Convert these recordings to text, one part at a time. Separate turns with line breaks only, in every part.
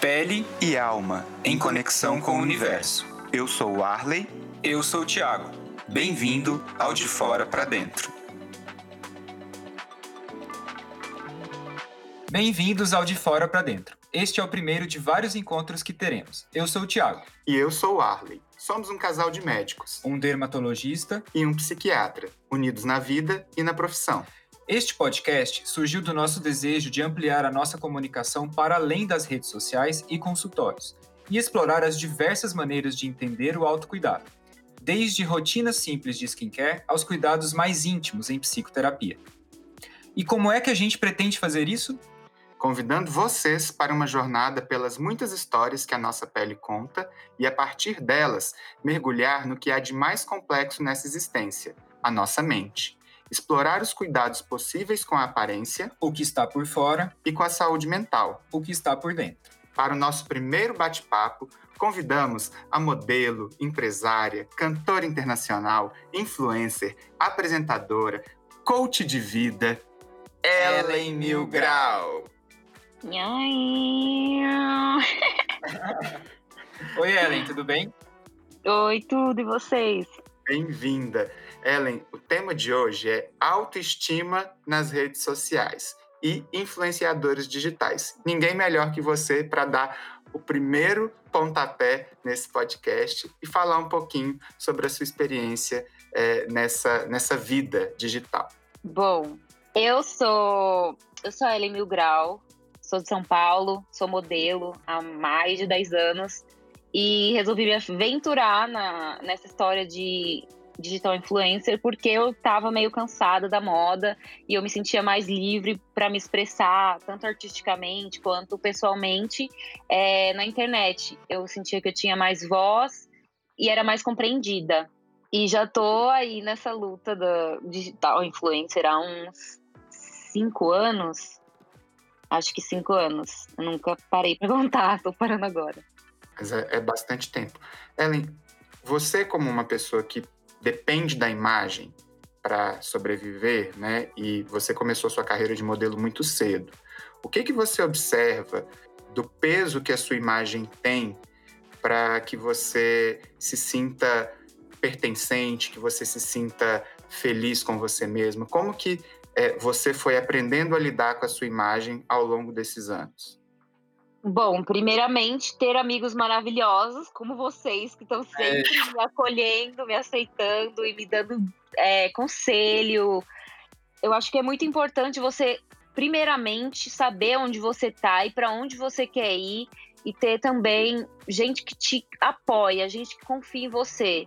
Pele e alma, em conexão com o universo. Eu sou o Arley. Eu sou o Thiago. Bem-vindo ao De Fora para Dentro.
Bem-vindos ao De Fora para Dentro. Este é o primeiro de vários encontros que teremos. Eu sou o Thiago.
E eu sou o Arley. Somos um casal de médicos.
Um dermatologista.
E um psiquiatra, unidos na vida e na profissão.
Este podcast surgiu do nosso desejo de ampliar a nossa comunicação para além das redes sociais e consultórios, e explorar as diversas maneiras de entender o autocuidado, desde rotinas simples de skincare aos cuidados mais íntimos em psicoterapia. E como é que a gente pretende fazer isso?
Convidando vocês para uma jornada pelas muitas histórias que a nossa pele conta e, a partir delas, mergulhar no que há de mais complexo nessa existência, a nossa mente explorar os cuidados possíveis com a aparência,
o que está por fora,
e com a saúde mental,
o que está por dentro.
Para o nosso primeiro bate-papo, convidamos a modelo, empresária, cantora internacional, influencer, apresentadora, coach de vida, Ellen Milgrau.
Oi, Ellen, tudo bem?
Oi, tudo, e vocês?
Bem-vinda. Ellen, o tema de hoje é autoestima nas redes sociais e influenciadores digitais. Ninguém melhor que você para dar o primeiro pontapé nesse podcast e falar um pouquinho sobre a sua experiência é, nessa, nessa vida digital.
Bom, eu sou eu sou a Ellen Milgrau, sou de São Paulo, sou modelo há mais de 10 anos e resolvi me aventurar na, nessa história de digital influencer porque eu estava meio cansada da moda e eu me sentia mais livre para me expressar, tanto artisticamente quanto pessoalmente, é, na internet. Eu sentia que eu tinha mais voz e era mais compreendida. E já tô aí nessa luta da digital influencer há uns cinco anos. Acho que cinco anos. Eu nunca parei para contar, tô parando agora.
Mas é, é bastante tempo. Ellen, você como uma pessoa que depende da imagem para sobreviver, né? E você começou sua carreira de modelo muito cedo. O que que você observa do peso que a sua imagem tem para que você se sinta pertencente, que você se sinta feliz com você mesmo? Como que é, você foi aprendendo a lidar com a sua imagem ao longo desses anos?
Bom, primeiramente, ter amigos maravilhosos como vocês, que estão sempre é. me acolhendo, me aceitando e me dando é, conselho. Eu acho que é muito importante você, primeiramente, saber onde você está e para onde você quer ir e ter também gente que te apoia, gente que confia em você.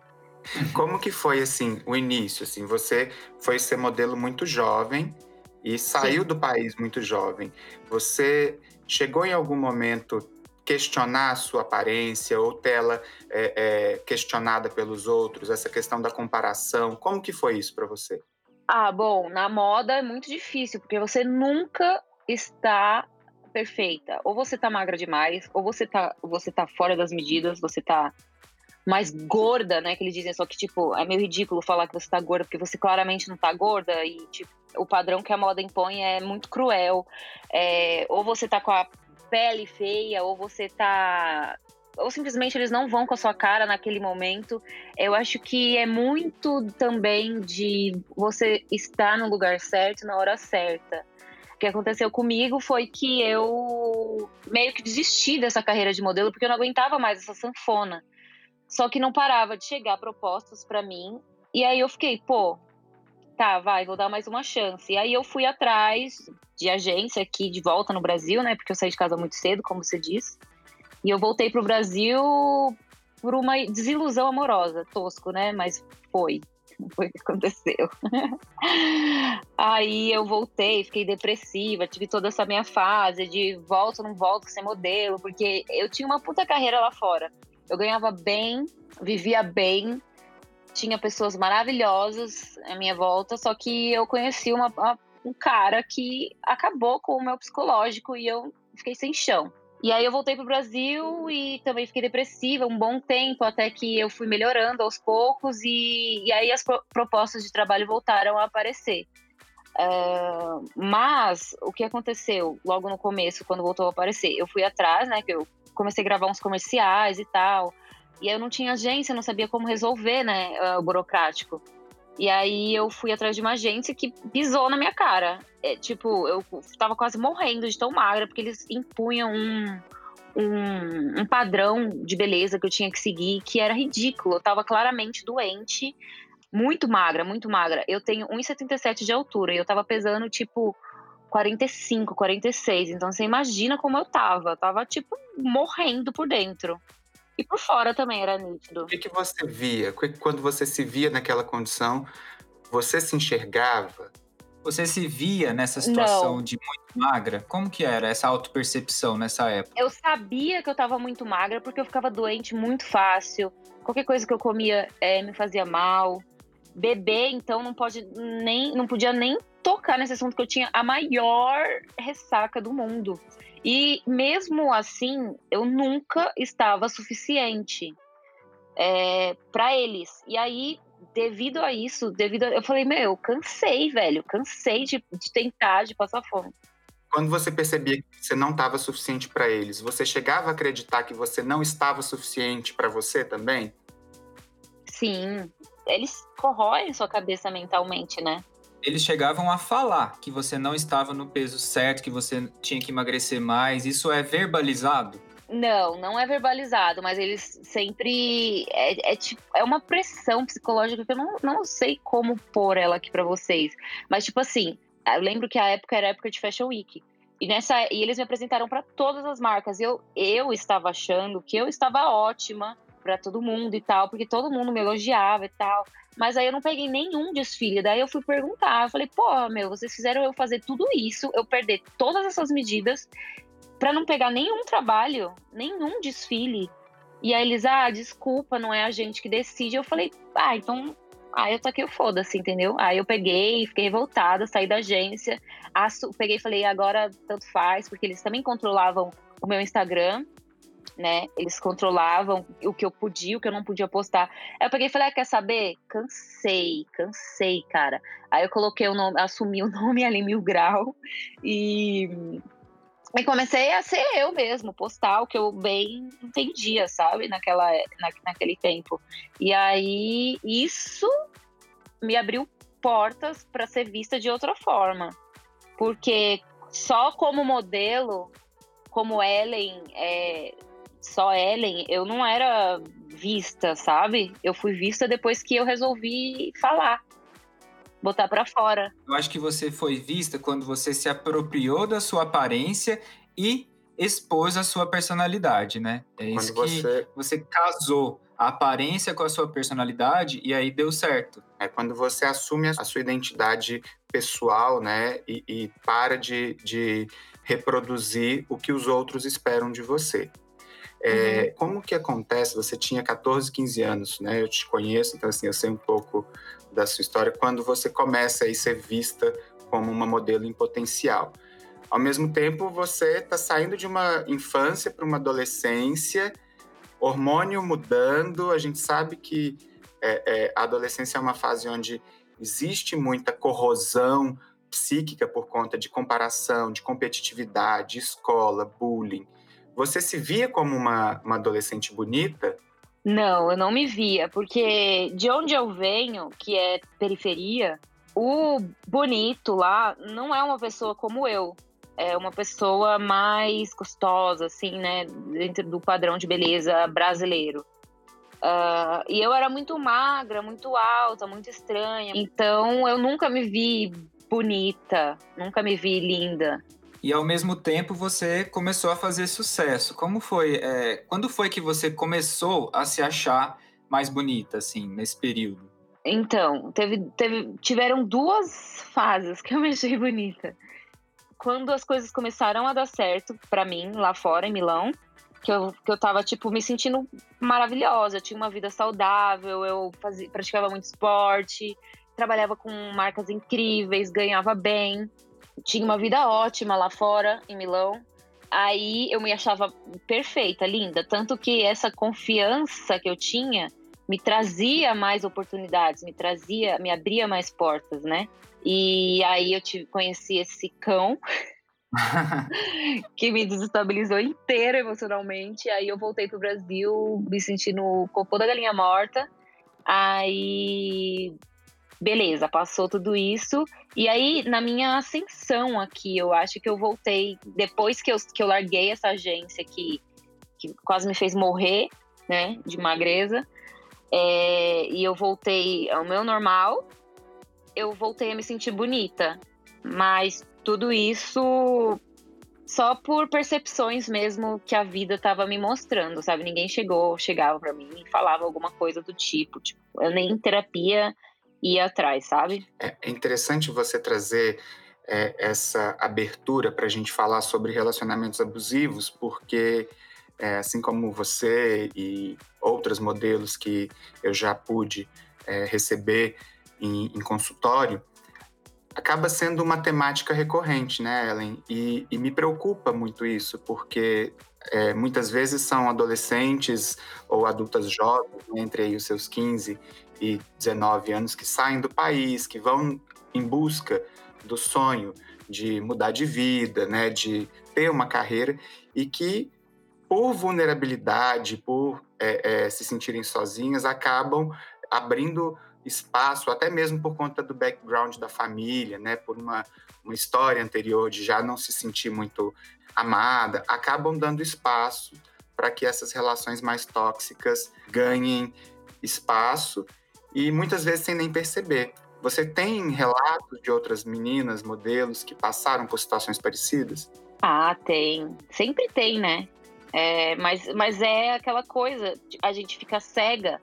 Como que foi assim o início? Assim, você foi ser modelo muito jovem e saiu Sim. do país muito jovem. Você chegou em algum momento questionar a sua aparência ou tê-la é, é, questionada pelos outros, essa questão da comparação? Como que foi isso para você?
Ah, bom, na moda é muito difícil, porque você nunca está perfeita. Ou você tá magra demais, ou você tá, você tá fora das medidas, você tá mais gorda, né? Que eles dizem, só que, tipo, é meio ridículo falar que você tá gorda, porque você claramente não tá gorda e, tipo, o padrão que a moda impõe é muito cruel. É, ou você tá com a pele feia, ou você tá. Ou simplesmente eles não vão com a sua cara naquele momento. Eu acho que é muito também de você estar no lugar certo na hora certa. O que aconteceu comigo foi que eu meio que desisti dessa carreira de modelo porque eu não aguentava mais essa sanfona. Só que não parava de chegar propostas para mim. E aí eu fiquei, pô, tá, vai, vou dar mais uma chance. E aí eu fui atrás de agência aqui de volta no Brasil, né? Porque eu saí de casa muito cedo, como você disse. E eu voltei pro Brasil por uma desilusão amorosa, tosco, né? Mas foi. Foi o que aconteceu. aí eu voltei, fiquei depressiva, tive toda essa minha fase de volto, não volto ser modelo, porque eu tinha uma puta carreira lá fora. Eu ganhava bem, vivia bem, tinha pessoas maravilhosas à minha volta, só que eu conheci uma, uma, um cara que acabou com o meu psicológico e eu fiquei sem chão. E aí eu voltei pro Brasil e também fiquei depressiva um bom tempo, até que eu fui melhorando aos poucos e, e aí as pro, propostas de trabalho voltaram a aparecer. Uh, mas o que aconteceu logo no começo, quando voltou a aparecer? Eu fui atrás, né? Que eu comecei a gravar uns comerciais e tal. E eu não tinha agência, não sabia como resolver, né? Uh, o burocrático. E aí eu fui atrás de uma agência que pisou na minha cara. É, tipo, eu tava quase morrendo de tão magra, porque eles impunham um, um, um, padrão de beleza que eu tinha que seguir que era ridículo. Eu tava claramente doente, muito magra, muito magra. Eu tenho 1,77 de altura e eu tava pesando, tipo, 45, 46. Então você imagina como eu tava. Eu tava, tipo, morrendo por dentro. E por fora também era nítido.
O que, que você via? Quando você se via naquela condição, você se enxergava?
Você se via nessa situação Não. de muito magra? Como que era essa autopercepção nessa época?
Eu sabia que eu tava muito magra porque eu ficava doente muito fácil. Qualquer coisa que eu comia é, me fazia mal. Bebê, então, não pode nem, não podia nem tocar nesse assunto que eu tinha a maior ressaca do mundo. E mesmo assim, eu nunca estava suficiente é, para eles. E aí, devido a isso, devido a, eu falei, meu, cansei, velho, cansei de, de tentar, de passar fome.
Quando você percebia que você não estava suficiente para eles, você chegava a acreditar que você não estava suficiente para você também?
Sim, eles corroem sua cabeça mentalmente, né?
Eles chegavam a falar que você não estava no peso certo, que você tinha que emagrecer mais. Isso é verbalizado?
Não, não é verbalizado, mas eles sempre. É, é, tipo, é uma pressão psicológica que eu não, não sei como pôr ela aqui para vocês. Mas, tipo assim, eu lembro que a época era a época de Fashion Week. E, nessa, e eles me apresentaram para todas as marcas. Eu, eu estava achando que eu estava ótima para todo mundo e tal, porque todo mundo me elogiava e tal. Mas aí eu não peguei nenhum desfile. Daí eu fui perguntar. Eu falei, pô, meu, vocês fizeram eu fazer tudo isso, eu perder todas essas medidas para não pegar nenhum trabalho, nenhum desfile. E aí eles, ah, desculpa, não é a gente que decide. Eu falei, ah, então. Aí eu taquei o foda-se, entendeu? Aí eu peguei, fiquei revoltada, saí da agência, peguei e falei, agora tanto faz, porque eles também controlavam o meu Instagram né? Eles controlavam o que eu podia, o que eu não podia postar. Aí eu peguei e falei, ah, quer saber? Cansei, cansei, cara. Aí eu coloquei o nome, assumi o nome ali, Mil Grau, e, e comecei a ser eu mesmo, postar o que eu bem entendia, sabe? Naquela, na, naquele tempo. E aí, isso me abriu portas para ser vista de outra forma. Porque só como modelo, como Ellen, é, só Ellen, eu não era vista, sabe? Eu fui vista depois que eu resolvi falar, botar para fora.
Eu acho que você foi vista quando você se apropriou da sua aparência e expôs a sua personalidade, né? É isso quando que você... você casou a aparência com a sua personalidade e aí deu certo.
É quando você assume a sua identidade pessoal, né? E, e para de, de reproduzir o que os outros esperam de você. É, uhum. Como que acontece? Você tinha 14, 15 anos, né? Eu te conheço, então assim, eu sei um pouco da sua história. Quando você começa a ser vista como uma modelo em potencial. Ao mesmo tempo, você está saindo de uma infância para uma adolescência, hormônio mudando. A gente sabe que é, é, a adolescência é uma fase onde existe muita corrosão psíquica por conta de comparação, de competitividade, escola, bullying. Você se via como uma, uma adolescente bonita?
Não, eu não me via, porque de onde eu venho, que é periferia, o bonito lá não é uma pessoa como eu. É uma pessoa mais gostosa, assim, né? Dentro do padrão de beleza brasileiro. Uh, e eu era muito magra, muito alta, muito estranha. Então eu nunca me vi bonita, nunca me vi linda
e ao mesmo tempo você começou a fazer sucesso. Como foi? É, quando foi que você começou a se achar mais bonita, assim, nesse período?
Então, teve, teve, tiveram duas fases que eu me achei bonita. Quando as coisas começaram a dar certo para mim, lá fora, em Milão, que eu, que eu tava, tipo, me sentindo maravilhosa. Eu tinha uma vida saudável, eu fazia, praticava muito esporte, trabalhava com marcas incríveis, ganhava bem tinha uma vida ótima lá fora, em Milão. Aí eu me achava perfeita, linda. Tanto que essa confiança que eu tinha me trazia mais oportunidades, me trazia, me abria mais portas, né? E aí eu te, conheci esse cão que me desestabilizou inteiro emocionalmente. Aí eu voltei pro Brasil me sentindo o cocô da galinha morta. Aí beleza, passou tudo isso. E aí, na minha ascensão aqui, eu acho que eu voltei, depois que eu, que eu larguei essa agência que, que quase me fez morrer, né, de magreza, é, e eu voltei ao meu normal, eu voltei a me sentir bonita. Mas tudo isso só por percepções mesmo que a vida estava me mostrando, sabe? Ninguém chegou, chegava para mim e falava alguma coisa do tipo, tipo, eu nem em terapia ir atrás, sabe?
É, é interessante você trazer é, essa abertura para a gente falar sobre relacionamentos abusivos, porque é, assim como você e outros modelos que eu já pude é, receber em, em, consultório, acaba sendo uma temática recorrente, né, Ellen? E, e me preocupa muito isso, porque é, muitas vezes são adolescentes ou adultas jovens, né, entre aí os seus 15 e 19 anos que saem do país, que vão em busca do sonho de mudar de vida, né, de ter uma carreira e que por vulnerabilidade, por é, é, se sentirem sozinhas, acabam abrindo espaço, até mesmo por conta do background da família, né, por uma, uma história anterior de já não se sentir muito amada, acabam dando espaço para que essas relações mais tóxicas ganhem espaço e muitas vezes sem nem perceber. Você tem relatos de outras meninas, modelos que passaram por situações parecidas?
Ah, tem. Sempre tem, né? É, mas, mas é aquela coisa, a gente fica cega.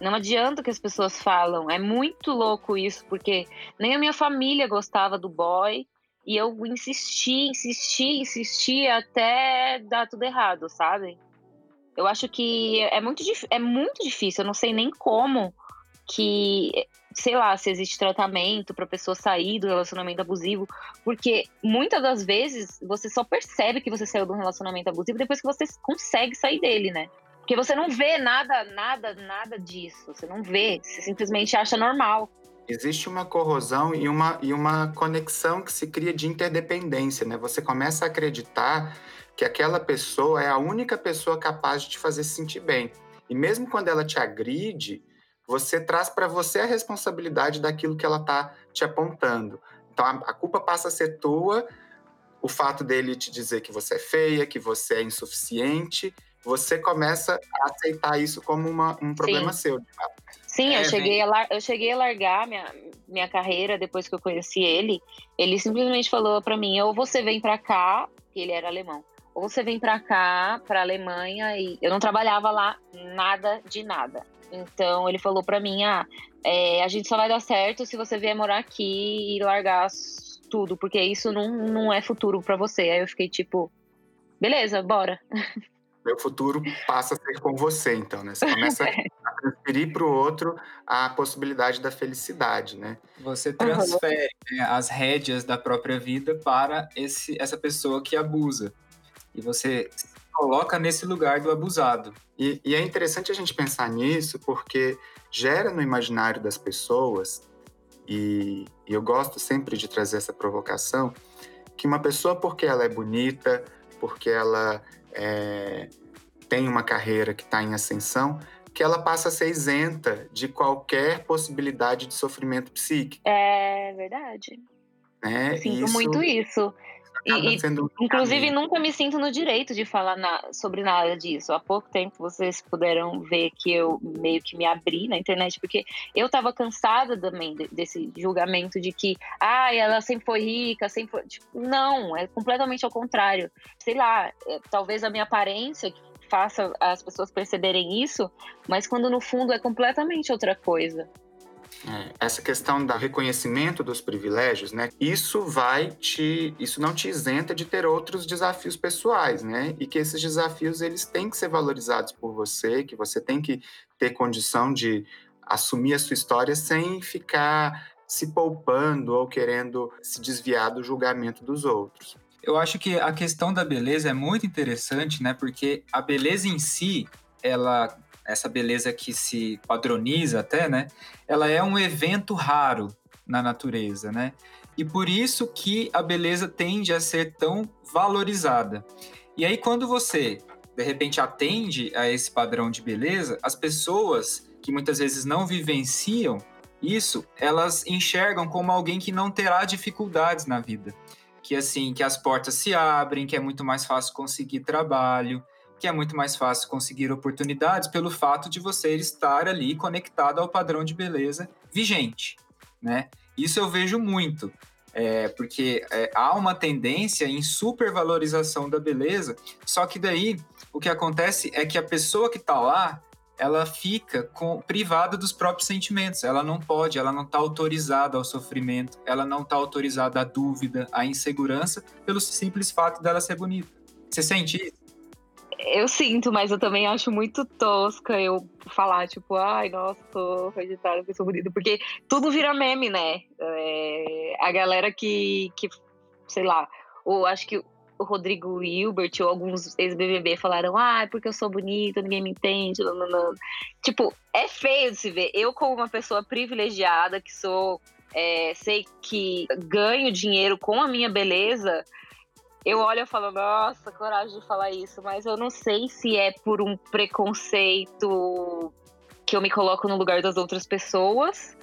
Não adianta o que as pessoas falam. É muito louco isso, porque nem a minha família gostava do boy. E eu insisti, insisti, insisti até dar tudo errado, sabe? Eu acho que é muito, é muito difícil. Eu não sei nem como que, sei lá, se existe tratamento para pessoa sair do relacionamento abusivo, porque muitas das vezes você só percebe que você saiu de um relacionamento abusivo depois que você consegue sair dele, né? Porque você não vê nada, nada, nada disso. Você não vê, você simplesmente acha normal.
Existe uma corrosão e uma, e uma conexão que se cria de interdependência, né? Você começa a acreditar que aquela pessoa é a única pessoa capaz de te fazer se sentir bem. E mesmo quando ela te agride, você traz para você a responsabilidade daquilo que ela está te apontando. Então a, culpa passa a ser tua, o fato dele te dizer que você é feia, que você é insuficiente, você começa a aceitar isso como uma, um problema Sim. seu.
Sim, é, eu, cheguei a, eu cheguei a largar minha, minha carreira depois que eu conheci ele. Ele simplesmente falou para mim: ou você vem para cá, ele era alemão, ou você vem para cá, para Alemanha, e eu não trabalhava lá nada de nada. Então ele falou para mim: ah, é, a gente só vai dar certo se você vier morar aqui e largar tudo, porque isso não, não é futuro para você. Aí eu fiquei tipo, beleza, bora.
Meu futuro passa a ser com você, então, né? Você começa é. a transferir para o outro a possibilidade da felicidade, né?
Você transfere uhum. né, as rédeas da própria vida para esse, essa pessoa que abusa. E você coloca nesse lugar do abusado.
E, e, é interessante a gente pensar nisso porque gera no imaginário das pessoas, e, e eu gosto sempre de trazer essa provocação, que uma pessoa, porque ela é bonita, porque ela é, tem uma carreira que está em ascensão, que ela passa a ser isenta de qualquer possibilidade de sofrimento psíquico.
É verdade.
Né?
Sinto isso... muito isso. E, inclusive, nunca me sinto no direito de falar na, sobre nada disso. Há pouco tempo vocês puderam ver que eu meio que me abri na internet, porque eu estava cansada também desse julgamento de que, ah, ela sempre foi rica, sempre foi. Tipo, não, é completamente ao contrário. Sei lá, é, talvez a minha aparência faça as pessoas perceberem isso, mas quando no fundo é completamente outra coisa.
É, essa questão do reconhecimento dos privilégios, né? Isso vai te, isso não te isenta de ter outros desafios pessoais, né? E que esses desafios eles têm que ser valorizados por você, que você tem que ter condição de assumir a sua história sem ficar se poupando ou querendo se desviar do julgamento dos outros.
Eu acho que a questão da beleza é muito interessante, né? Porque a beleza em si, ela essa beleza que se padroniza até, né? Ela é um evento raro na natureza, né? E por isso que a beleza tende a ser tão valorizada. E aí quando você de repente atende a esse padrão de beleza, as pessoas que muitas vezes não vivenciam isso, elas enxergam como alguém que não terá dificuldades na vida. Que assim, que as portas se abrem, que é muito mais fácil conseguir trabalho, que é muito mais fácil conseguir oportunidades pelo fato de você estar ali conectado ao padrão de beleza vigente, né? Isso eu vejo muito, é, porque é, há uma tendência em supervalorização da beleza, só que daí o que acontece é que a pessoa que está lá, ela fica com, privada dos próprios sentimentos. Ela não pode, ela não está autorizada ao sofrimento, ela não está autorizada à dúvida, à insegurança, pelo simples fato dela ser bonita. Você sente isso?
Eu sinto, mas eu também acho muito tosca eu falar, tipo, ai, nossa, tô editada, pessoa bonita, porque tudo vira meme, né? É, a galera que, que, sei lá, ou acho que o Rodrigo Hilbert ou alguns ex-BBB falaram, ah, porque eu sou bonita, ninguém me entende, não, não, não. Tipo, é feio se ver. Eu, como uma pessoa privilegiada, que sou, é, sei que ganho dinheiro com a minha beleza, eu olho e falo, nossa, coragem de falar isso, mas eu não sei se é por um preconceito que eu me coloco no lugar das outras pessoas,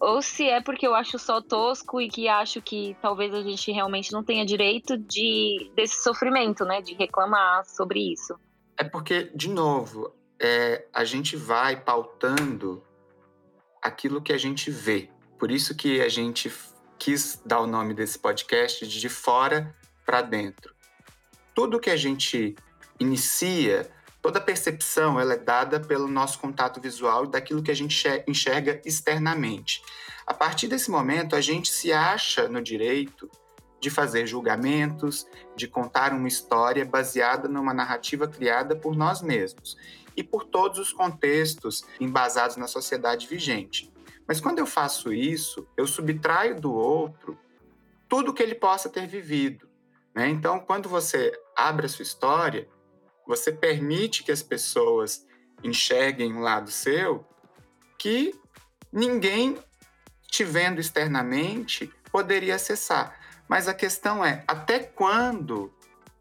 ou se é porque eu acho só tosco e que acho que talvez a gente realmente não tenha direito de desse sofrimento, né, de reclamar sobre isso.
É porque, de novo, é, a gente vai pautando aquilo que a gente vê. Por isso que a gente quis dar o nome desse podcast de, de fora para dentro. Tudo que a gente inicia, toda percepção, ela é dada pelo nosso contato visual e daquilo que a gente enxerga externamente. A partir desse momento, a gente se acha no direito de fazer julgamentos, de contar uma história baseada numa narrativa criada por nós mesmos e por todos os contextos embasados na sociedade vigente. Mas quando eu faço isso, eu subtraio do outro tudo que ele possa ter vivido, né? Então, quando você abre a sua história, você permite que as pessoas enxerguem um lado seu que ninguém te vendo externamente poderia acessar. Mas a questão é, até quando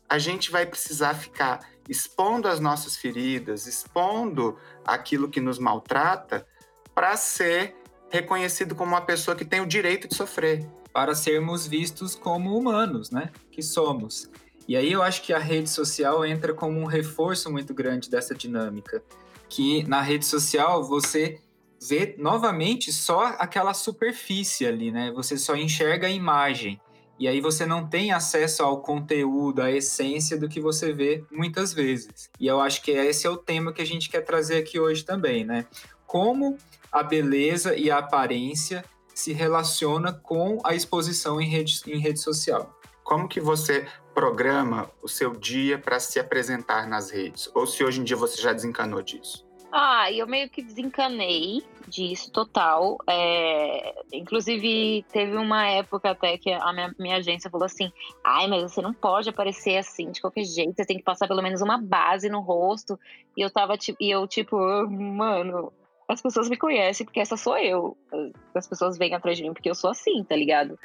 a gente vai precisar ficar expondo as nossas feridas, expondo aquilo que nos maltrata, para ser reconhecido como uma pessoa que tem o direito de sofrer?
Para sermos vistos como humanos, né? Que somos. E aí eu acho que a rede social entra como um reforço muito grande dessa dinâmica, que na rede social você vê novamente só aquela superfície ali, né? Você só enxerga a imagem. E aí você não tem acesso ao conteúdo, à essência do que você vê muitas vezes. E eu acho que esse é o tema que a gente quer trazer aqui hoje também, né? Como a beleza e a aparência se relaciona com a exposição em rede, em rede social.
Como que você programa o seu dia para se apresentar nas redes? Ou se hoje em dia você já desencanou disso?
Ah, eu meio que desencanei disso total. É, inclusive, teve uma época até que a minha, minha, agência falou assim: ai, mas você não pode aparecer assim de qualquer jeito, você tem que passar pelo menos uma base no rosto. E eu tava tipo, e eu, tipo, mano, as pessoas me conhecem porque essa sou eu. As pessoas vêm atrás de mim porque eu sou assim, tá ligado?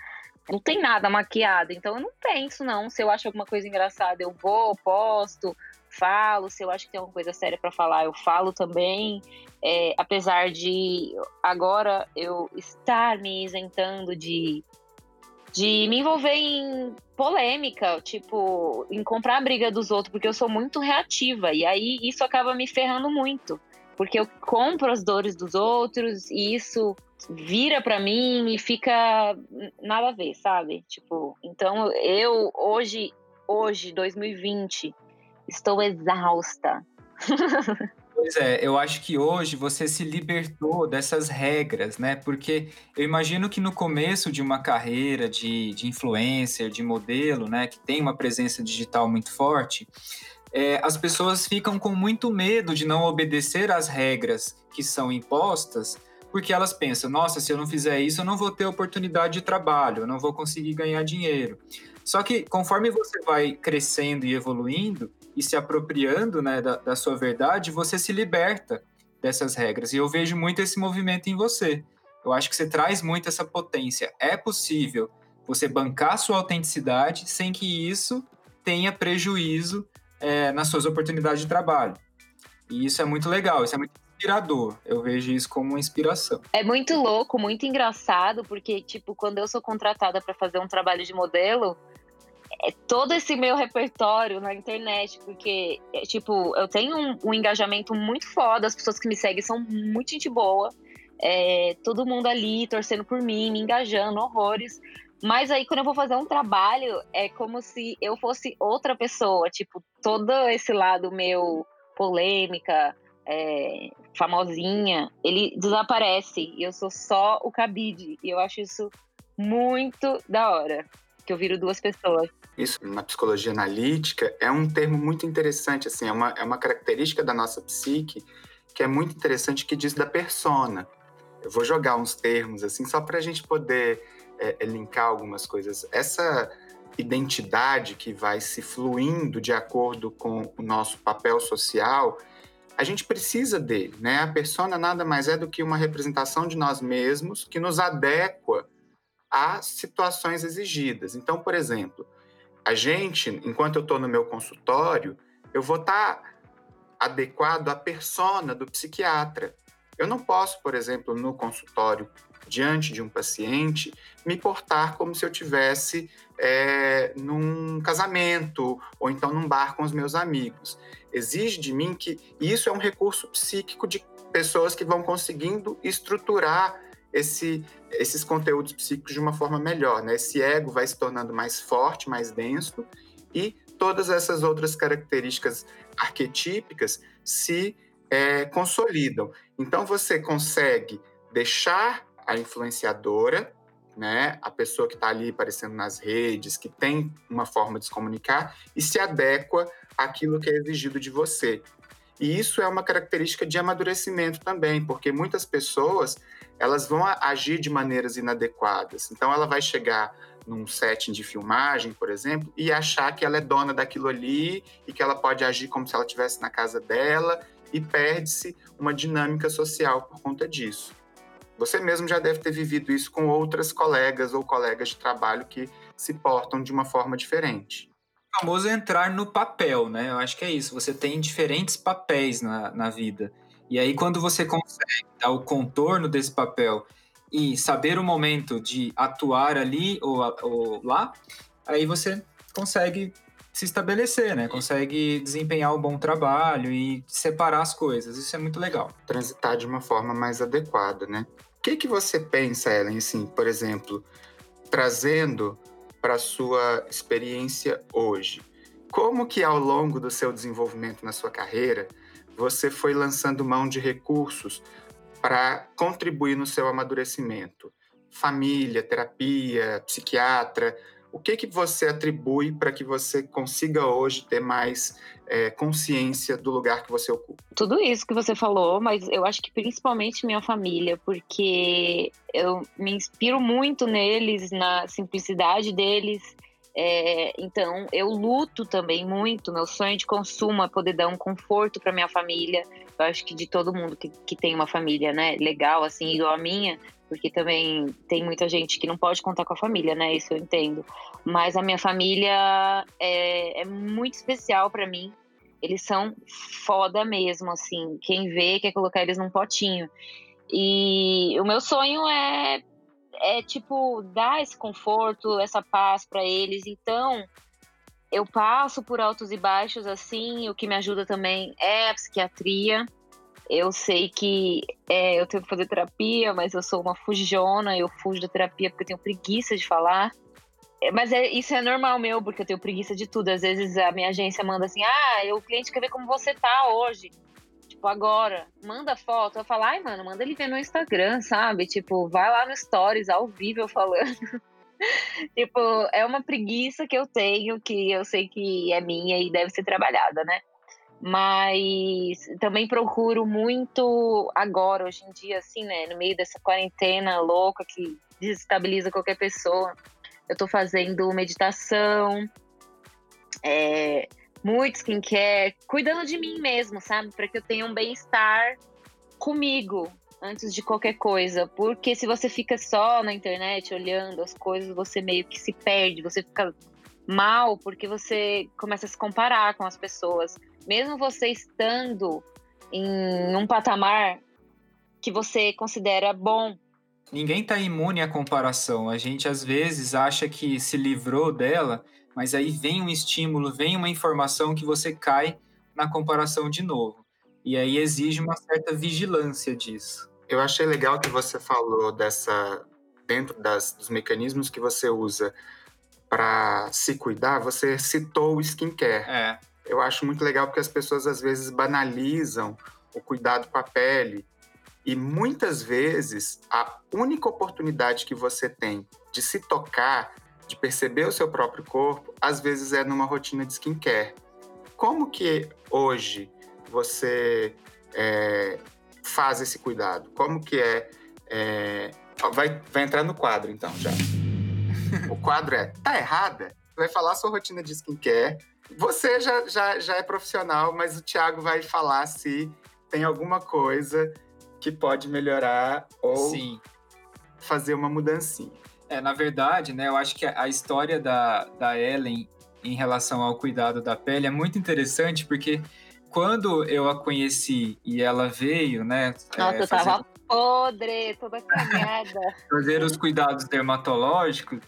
Não tem nada maquiado, então eu não penso, não. Se eu acho alguma coisa engraçada, eu vou, posto, falo. Se eu acho que tem alguma coisa séria para falar, eu falo também. É, apesar de agora eu estar me isentando de, de me envolver em polêmica, tipo, em comprar a briga dos outros, porque eu sou muito reativa. E aí isso acaba me ferrando muito porque eu compro as dores dos outros e isso vira para mim e fica nada a ver, sabe? Tipo, então eu hoje, hoje 2020, estou exausta.
Pois é, eu acho que hoje você se libertou dessas regras, né? Porque eu imagino que no começo de uma carreira de, de influencer, de modelo, né, que tem uma presença digital muito forte, é, as pessoas ficam com muito medo de não obedecer às regras que são impostas, porque elas pensam: nossa, se eu não fizer isso, eu não vou ter oportunidade de trabalho, eu não vou conseguir ganhar dinheiro. Só que conforme você vai crescendo e evoluindo, e se apropriando né, da, da sua verdade, você se liberta dessas regras. E eu vejo muito esse movimento em você. Eu acho que você traz muito essa potência. É possível você bancar sua autenticidade sem que isso tenha prejuízo é, nas suas oportunidades de trabalho. E isso é muito legal, isso é muito inspirador. Eu vejo isso como uma inspiração.
É muito louco, muito engraçado, porque, tipo, quando eu sou contratada para fazer um trabalho de modelo, é todo esse meu repertório na internet, porque, é, tipo, eu tenho um, um, engajamento muito foda, as pessoas que me seguem são muito gente boa, é, todo mundo ali torcendo por mim, me engajando, horrores. Mas aí, quando eu vou fazer um trabalho, é como se eu fosse outra pessoa, tipo, todo esse lado meu polêmica, é, famosinha, ele desaparece e eu sou só o cabide. E eu acho isso muito da hora, que eu viro duas pessoas.
Isso, na psicologia analítica, é um termo muito interessante, assim, é uma, é uma característica da nossa psique que é muito interessante, que diz da persona. Eu vou jogar uns termos, assim, só para a gente poder é, é, linkar algumas coisas. Essa identidade que vai se fluindo de acordo com o nosso papel social, a gente precisa dele, né? A persona nada mais é do que uma representação de nós mesmos que nos adequa às situações exigidas. Então, por exemplo, a gente, enquanto eu estou no meu consultório, eu vou estar tá adequado à persona do psiquiatra. Eu não posso, por exemplo, no consultório, diante de um paciente, me portar como se eu tivesse é, num casamento ou então num bar com os meus amigos. Exige de mim que isso é um recurso psíquico de pessoas que vão conseguindo estruturar esse, esses conteúdos psíquicos de uma forma melhor. Né? Esse ego vai se tornando mais forte, mais denso, e todas essas outras características arquetípicas se é, consolidam. Então você consegue deixar a influenciadora, né, a pessoa que está ali aparecendo nas redes, que tem uma forma de se comunicar e se adequa àquilo que é exigido de você. E isso é uma característica de amadurecimento também, porque muitas pessoas elas vão agir de maneiras inadequadas. Então ela vai chegar num setting de filmagem, por exemplo, e achar que ela é dona daquilo ali e que ela pode agir como se ela estivesse na casa dela e perde-se uma dinâmica social por conta disso. Você mesmo já deve ter vivido isso com outras colegas ou colegas de trabalho que se portam de uma forma diferente.
O famoso entrar no papel, né? Eu acho que é isso. Você tem diferentes papéis na, na vida. E aí, quando você consegue dar o contorno desse papel e saber o momento de atuar ali ou, ou lá, aí você consegue se estabelecer, né? Consegue desempenhar um bom trabalho e separar as coisas. Isso é muito legal.
Transitar de uma forma mais adequada, né? O que, que você pensa, Ellen, assim, por exemplo, trazendo para sua experiência hoje? Como que ao longo do seu desenvolvimento na sua carreira, você foi lançando mão de recursos para contribuir no seu amadurecimento? Família, terapia, psiquiatra, o que que você atribui para que você consiga hoje ter mais é, consciência do lugar que você ocupa?
Tudo isso que você falou, mas eu acho que principalmente minha família, porque eu me inspiro muito neles, na simplicidade deles. É, então, eu luto também muito. Meu sonho de consumo é poder dar um conforto para minha família. Eu acho que de todo mundo que, que tem uma família, né, legal, assim, igual a minha, porque também tem muita gente que não pode contar com a família, né? Isso eu entendo. Mas a minha família é, é muito especial para mim. Eles são foda mesmo, assim. Quem vê quer colocar eles num potinho. E o meu sonho é, é tipo, dar esse conforto, essa paz para eles. Então, eu passo por altos e baixos, assim. O que me ajuda também é a psiquiatria eu sei que é, eu tenho que fazer terapia, mas eu sou uma fujona, eu fujo da terapia porque eu tenho preguiça de falar. É, mas é, isso é normal meu, porque eu tenho preguiça de tudo. Às vezes a minha agência manda assim: ah, o cliente quer ver como você tá hoje. Tipo, agora, manda foto. Eu falo, ai, mano, manda ele ver no Instagram, sabe? Tipo, vai lá no Stories, ao vivo eu falando. tipo, é uma preguiça que eu tenho, que eu sei que é minha e deve ser trabalhada, né? Mas também procuro muito agora, hoje em dia, assim, né, no meio dessa quarentena louca que desestabiliza qualquer pessoa. Eu tô fazendo meditação, é, muito skincare, cuidando de mim mesmo, sabe? Para que eu tenha um bem-estar comigo antes de qualquer coisa. Porque se você fica só na internet olhando as coisas, você meio que se perde, você fica mal porque você começa a se comparar com as pessoas. Mesmo você estando em um patamar que você considera bom.
Ninguém está imune à comparação. A gente às vezes acha que se livrou dela, mas aí vem um estímulo, vem uma informação que você cai na comparação de novo. E aí exige uma certa vigilância disso.
Eu achei legal que você falou dessa dentro das, dos mecanismos que você usa para se cuidar, você citou o skincare.
É.
Eu acho muito legal porque as pessoas às vezes banalizam o cuidado com a pele. E muitas vezes a única oportunidade que você tem de se tocar, de perceber o seu próprio corpo, às vezes é numa rotina de skincare. Como que hoje você é, faz esse cuidado? Como que é, é... Vai, vai entrar no quadro então já. o quadro é Tá errada? Vai falar a sua rotina de skincare. Você já, já, já é profissional, mas o Thiago vai falar se tem alguma coisa que pode melhorar ou
Sim.
fazer uma mudancinha.
É, na verdade, né, eu acho que a história da, da Ellen em relação ao cuidado da pele é muito interessante, porque quando eu a conheci e ela veio, né?
Nossa,
é,
eu tava podre, toda cagada.
fazer os cuidados dermatológicos,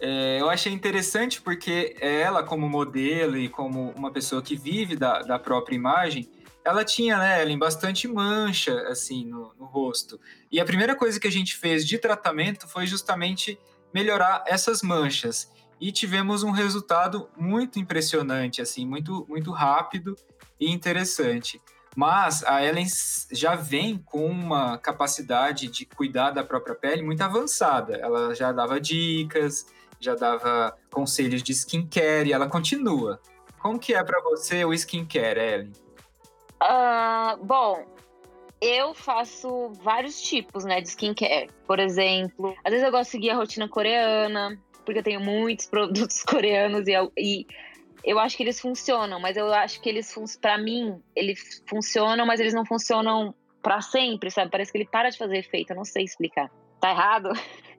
é, eu achei interessante porque ela, como modelo e como uma pessoa que vive da, da própria imagem, ela tinha, né, Ellen, bastante mancha, assim, no, no, rosto. E a primeira coisa que a gente fez de tratamento foi justamente melhorar essas manchas. E tivemos um resultado muito impressionante, assim, muito, muito rápido e interessante. Mas a Ellen já vem com uma capacidade de cuidar da própria pele muito avançada. Ela já dava dicas, já dava conselhos de skincare e ela continua. Como que é para você o skincare, Ellen?
Uh, bom, eu faço vários tipos, né, de skincare. Por exemplo, às vezes eu gosto de seguir a rotina coreana, porque eu tenho muitos produtos coreanos e, e eu acho que eles funcionam, mas eu acho que eles, para mim, eles funcionam, mas eles não funcionam para sempre, sabe? Parece que ele para de fazer efeito, eu não sei explicar. Tá errado?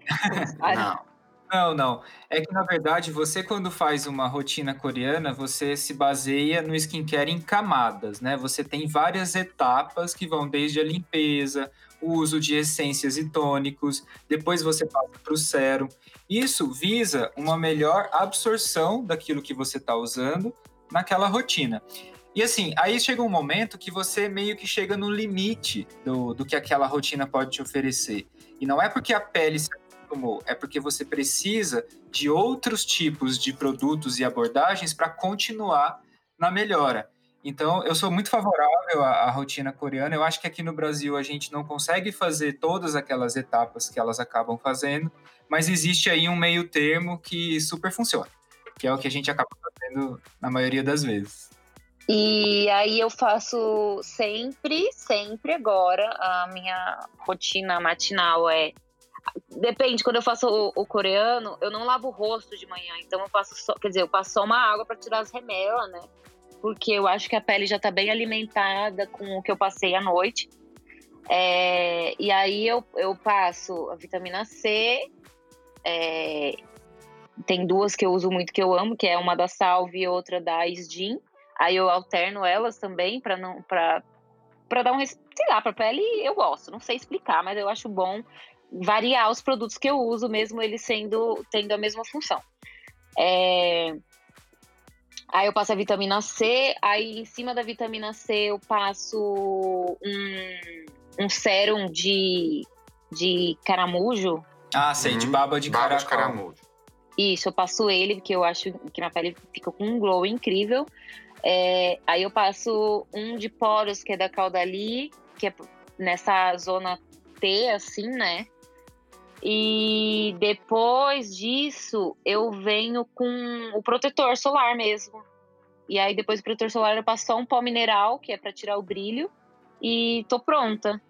não.
Não, não. É que, na verdade, você quando faz uma rotina coreana, você se baseia no skincare em camadas, né? Você tem várias etapas que vão desde a limpeza, o uso de essências e tônicos, depois você passa para o sérum. Isso visa uma melhor absorção daquilo que você está usando naquela rotina. E assim, aí chega um momento que você meio que chega no limite do, do que aquela rotina pode te oferecer. E não é porque a pele se acostumou, é porque você precisa de outros tipos de produtos e abordagens para continuar na melhora. Então, eu sou muito favorável à, à, rotina coreana. Eu acho que aqui no Brasil a gente não consegue fazer todas aquelas etapas que elas acabam fazendo, mas existe aí um meio termo que super funciona, que é o que a gente acaba fazendo na maioria das vezes.
E aí eu faço sempre, sempre agora, a minha rotina matinal é Depende, quando eu faço o, o, coreano, eu não lavo o rosto de manhã, então eu passo só, quer dizer, eu passo só uma água para tirar as remelas, né? Porque eu acho que a pele já tá bem alimentada com o que eu passei à noite. É, e aí eu, eu passo a vitamina C. É, tem duas que eu uso muito que eu amo, que é uma da Salve e outra da Isdin. Aí eu alterno elas também para não para para dar um, sei lá, para pele eu gosto, não sei explicar, mas eu acho bom variar os produtos que eu uso, mesmo eles sendo tendo a mesma função. É... Aí eu passo a vitamina C, aí em cima da vitamina C eu passo um, um sérum de, de caramujo.
Ah, sei, de baba de,
baba de caramujo.
Isso, eu passo ele, porque eu acho que minha pele fica com um glow incrível. É, aí eu passo um de poros, que é da Caudali, que é nessa zona T, assim, né? E depois disso, eu venho com o protetor solar mesmo. E aí, depois do protetor solar, eu passo só um pó mineral, que é para tirar o brilho, e tô pronta.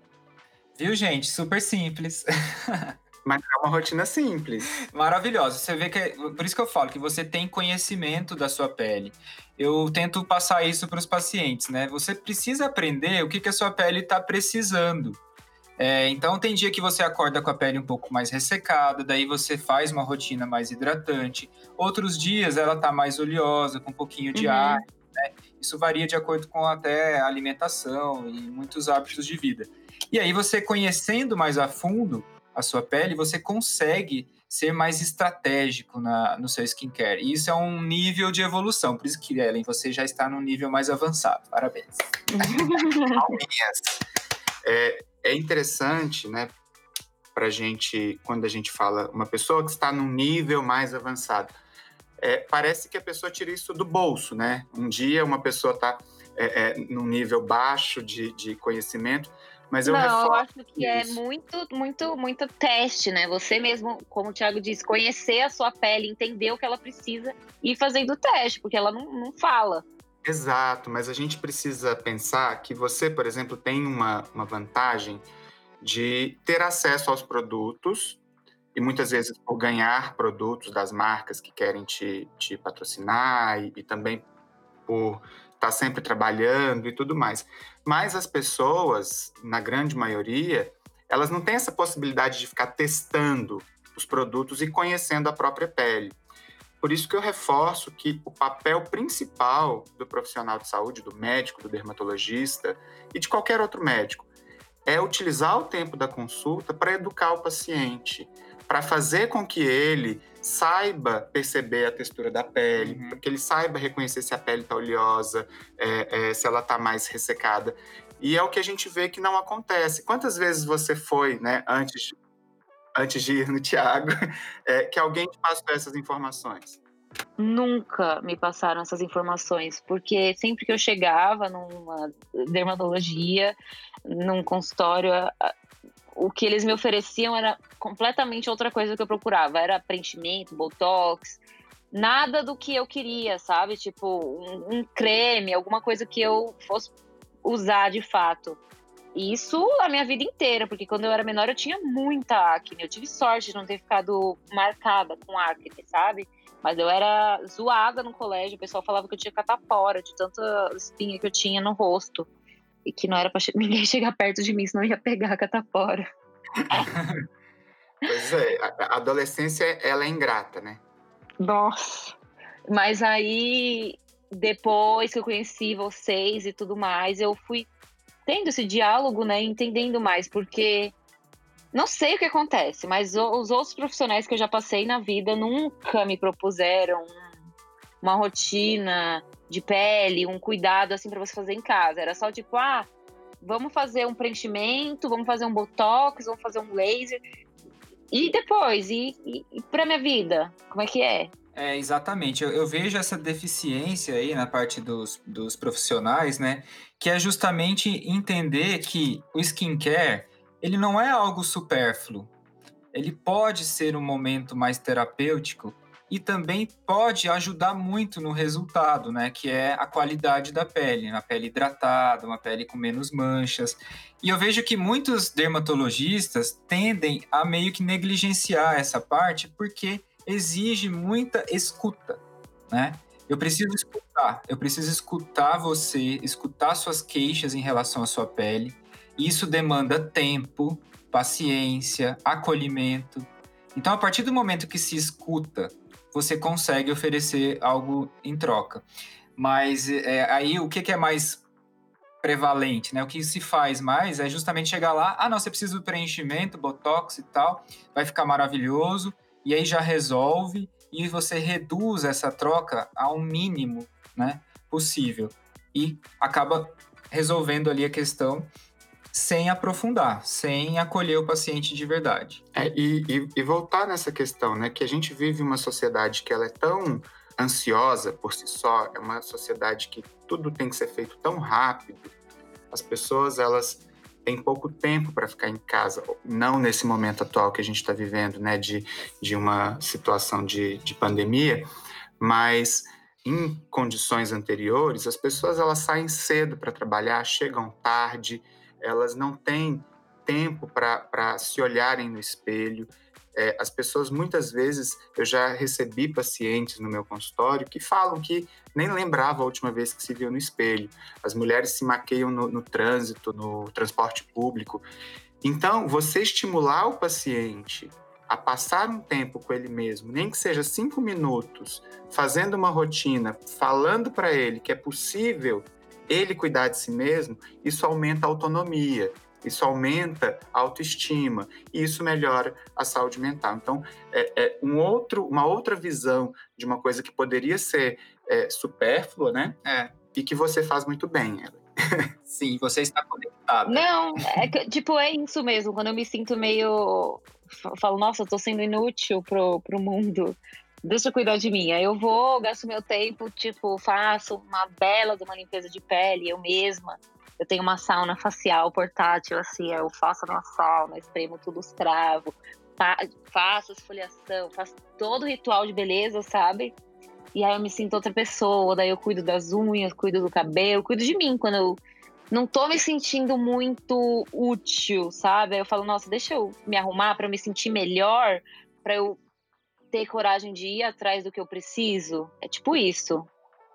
Viu, gente? Super simples.
Mas é uma rotina simples.
Maravilhosa. Você vê que. É, por isso que eu falo que você tem conhecimento da sua pele. Eu tento passar isso para os pacientes, né? Você precisa aprender o que, que a sua pele está precisando. É, então, tem dia que você acorda com a pele um pouco mais ressecada, daí você faz uma rotina mais hidratante. Outros dias ela está mais oleosa, com um pouquinho de uhum. ar. Né? Isso varia de acordo com até a alimentação e muitos hábitos de vida. E aí, você conhecendo mais a fundo a sua pele, você consegue ser mais estratégico na, no seu skincare. E isso é um nível de evolução. Por isso que, Ellen, você já está num nível mais avançado. Parabéns.
é, é interessante, né, para gente, quando a gente fala uma pessoa que está num nível mais avançado, é, parece que a pessoa tira isso do bolso, né? Um dia uma pessoa está é, é, num nível baixo de, de conhecimento, mas eu
Não, eu acho que é isso. é muito, muito, muito teste, né? Você mesmo, como o Thiago disse, conhecer a sua pele, entender o que ela precisa e ir fazendo o teste, porque ela não, não fala.
Exato, mas a gente precisa pensar que você, por exemplo, tem uma, uma vantagem de ter acesso aos produtos e muitas vezes por ganhar produtos das marcas que querem te, te patrocinar e, e também por estar tá sempre trabalhando e tudo mais. Mas as pessoas, na grande maioria, elas não têm essa possibilidade de ficar testando os produtos e conhecendo a própria pele. Por isso que eu reforço que o papel principal do profissional de saúde, do médico, do dermatologista e de qualquer outro médico, é utilizar o tempo da consulta para educar o paciente, para fazer com que ele saiba perceber a textura da pele, uhum. que ele saiba reconhecer se a pele está oleosa, é, é, se ela está mais ressecada. E é o que a gente vê que não acontece. Quantas vezes você foi, né, antes antes de ir no Tiago, é, que alguém te passou essas informações?
Nunca me passaram essas informações, porque sempre que eu chegava numa dermatologia, num consultório, o que eles me ofereciam era completamente outra coisa que eu procurava. Era preenchimento, botox, nada do que eu queria, sabe? Tipo, um, um creme, alguma coisa que eu fosse usar de fato. Isso a minha vida inteira, porque quando eu era menor eu tinha muita acne. Eu tive sorte de não ter ficado marcada com acne, sabe? Mas eu era zoada no colégio, o pessoal falava que eu tinha catapora, de tanta espinha que eu tinha no rosto. E que não era pra ninguém chegar perto de mim, senão eu ia pegar a catapora.
pois é, a adolescência, ela é ingrata, né?
Nossa. Mas aí, depois que eu conheci vocês e tudo mais, eu fui tendo esse diálogo, né, entendendo mais, porque não sei o que acontece, mas os outros profissionais que eu já passei na vida nunca me propuseram uma rotina de pele, um cuidado assim para você fazer em casa. Era só tipo, ah, vamos fazer um preenchimento, vamos fazer um botox, vamos fazer um laser. E depois, e, e, e para minha vida, como é que é?
É, exatamente. Eu, eu, vejo essa deficiência aí na parte dos, dos profissionais, né? Que é justamente entender que o skincare, ele não é algo supérfluo. Ele pode ser um momento mais terapêutico e também pode ajudar muito no resultado, né? Que é a qualidade da pele, uma pele hidratada, uma pele com menos manchas. E eu vejo que muitos dermatologistas tendem a meio que negligenciar essa parte porque exige muita escuta, né? Eu preciso escutar, eu preciso escutar você, escutar suas queixas em relação à sua pele. Isso demanda tempo, paciência, acolhimento. Então, a partir do momento que se escuta, você consegue oferecer algo em troca. Mas é, aí o que, que, é mais prevalente, né? O que se faz mais é justamente chegar lá, ah, não, você precisa do preenchimento, botox e tal, vai ficar maravilhoso e aí já resolve e você reduz essa troca ao mínimo né, possível e acaba resolvendo ali a questão sem aprofundar, sem acolher o paciente de verdade.
É, e, e, e, voltar nessa questão, né, que a gente vive uma sociedade que ela é tão ansiosa por si só, é uma sociedade que tudo tem que ser feito tão rápido, as pessoas elas tem pouco tempo para ficar em casa, não nesse momento atual que a gente está vivendo, né, de, de uma situação de, de pandemia, mas em condições anteriores, as pessoas elas saem cedo para trabalhar, chegam tarde, elas não têm tempo para se olharem no espelho, é, as pessoas muitas vezes, eu já recebi pacientes no meu consultório que falam que nem lembrava a última vez que se viu no espelho. As mulheres se maqueiam no, no trânsito, no transporte público. Então, você estimular o paciente a passar um tempo com ele mesmo, nem que seja cinco minutos, fazendo uma rotina, falando para ele que é possível ele cuidar de si mesmo, isso aumenta a autonomia, isso aumenta a autoestima e isso melhora a saúde mental. Então, é, é um outro, uma outra visão de uma coisa que poderia ser é, supérflua, né?
É.
E que você faz muito bem, ela.
Sim, você está conectada.
Não, é que, tipo, é isso mesmo. Quando eu me sinto meio. Falo, nossa, eu tô sendo inútil pro, pro mundo. Deixa eu cuidar de mim. Aí eu vou, gasto meu tempo, tipo, faço uma bela de uma limpeza de pele, eu mesma. Eu tenho uma sauna facial portátil, assim, eu faço na sauna, espremo tudo os cravos, faço esfoliação, faço todo o ritual de beleza, sabe? E aí eu me sinto outra pessoa, daí eu cuido das unhas, cuido do cabelo, cuido de mim quando eu não tô me sentindo muito útil, sabe? Aí eu falo, nossa, deixa eu me arrumar para eu me sentir melhor, para eu ter coragem de ir atrás do que eu preciso. É tipo isso.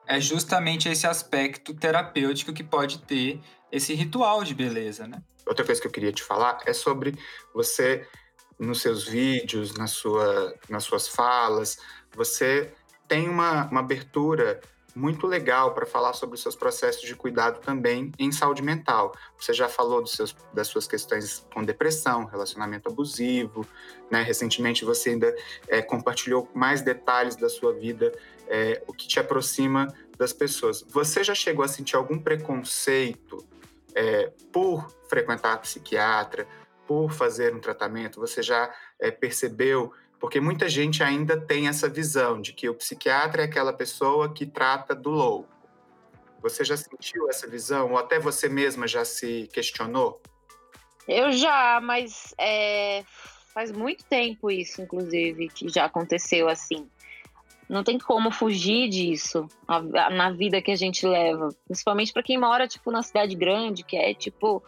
É justamente esse aspecto terapêutico que pode ter esse ritual de beleza, né?
Outra coisa que eu queria te falar é sobre você, nos seus vídeos, na sua, nas suas falas, você tem uma, uma abertura muito legal para falar sobre os seus processos de cuidado também em saúde mental. Você já falou dos seus, das suas questões com depressão, relacionamento abusivo, né? Recentemente você ainda é, compartilhou mais detalhes da sua vida, é, o que te aproxima das pessoas. Você já chegou a sentir algum preconceito é, por frequentar psiquiatra, por fazer um tratamento? Você já percebeu porque muita gente ainda tem essa visão de que o psiquiatra é aquela pessoa que trata do louco. Você já sentiu essa visão? Ou até você mesma já se questionou?
Eu já, mas é, faz muito tempo isso, inclusive, que já aconteceu assim. Não tem como fugir disso na vida que a gente leva. Principalmente para quem mora, tipo, na cidade grande, que é, tipo,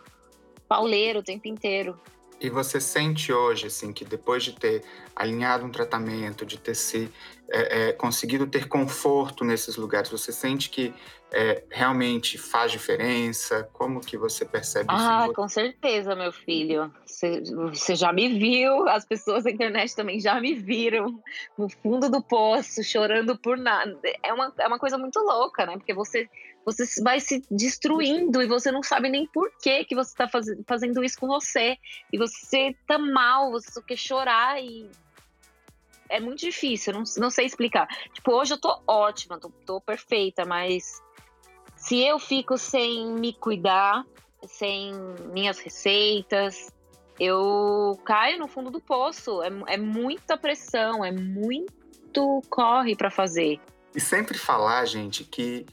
pauleiro o tempo inteiro.
E você sente hoje, assim, que depois de ter alinhado um tratamento, de ter se é, é, conseguido ter conforto nesses lugares, você sente que é, realmente faz diferença? Como que você percebe
ah,
isso?
Ah, com certeza, meu filho. Você, já me viu, as pessoas da internet também já me viram no fundo do poço, chorando por nada. É uma, é uma coisa muito louca, né? Porque você você vai se destruindo e você não sabe nem por que, que você está faz, fazendo isso com você. E você tá mal, você só quer chorar e. É muito difícil, não, não sei explicar. Tipo, hoje eu tô ótima, tô, tô perfeita, mas se eu fico sem me cuidar, sem minhas receitas, eu caio no fundo do poço. É, é muita pressão, é muito corre para fazer.
E sempre falar, gente, que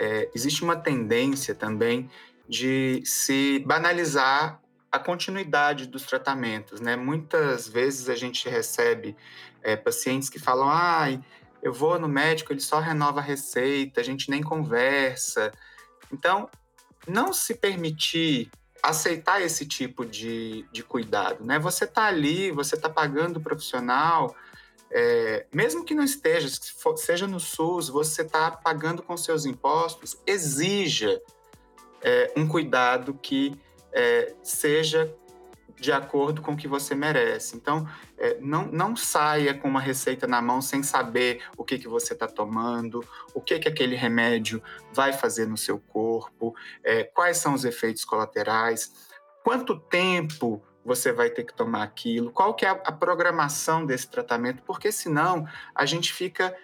é, existe uma tendência também de se banalizar a continuidade dos tratamentos, né? Muitas vezes a gente recebe é, pacientes que falam, ai, eu vou no médico, ele só renova a receita, a gente nem conversa. Então, não se permitir aceitar esse tipo de, de cuidado, né? Você tá ali, você tá pagando o profissional, é, mesmo que não esteja, seja no SUS, você está pagando com seus impostos, exija é, um cuidado que é, seja de acordo com o que você merece. Então, é, não, não saia com uma receita na mão sem saber o que, que você está tomando, o que, que aquele remédio vai fazer no seu corpo, é, quais são os efeitos colaterais, quanto tempo você vai ter que tomar aquilo, qual que é a, programação desse tratamento, porque senão a gente fica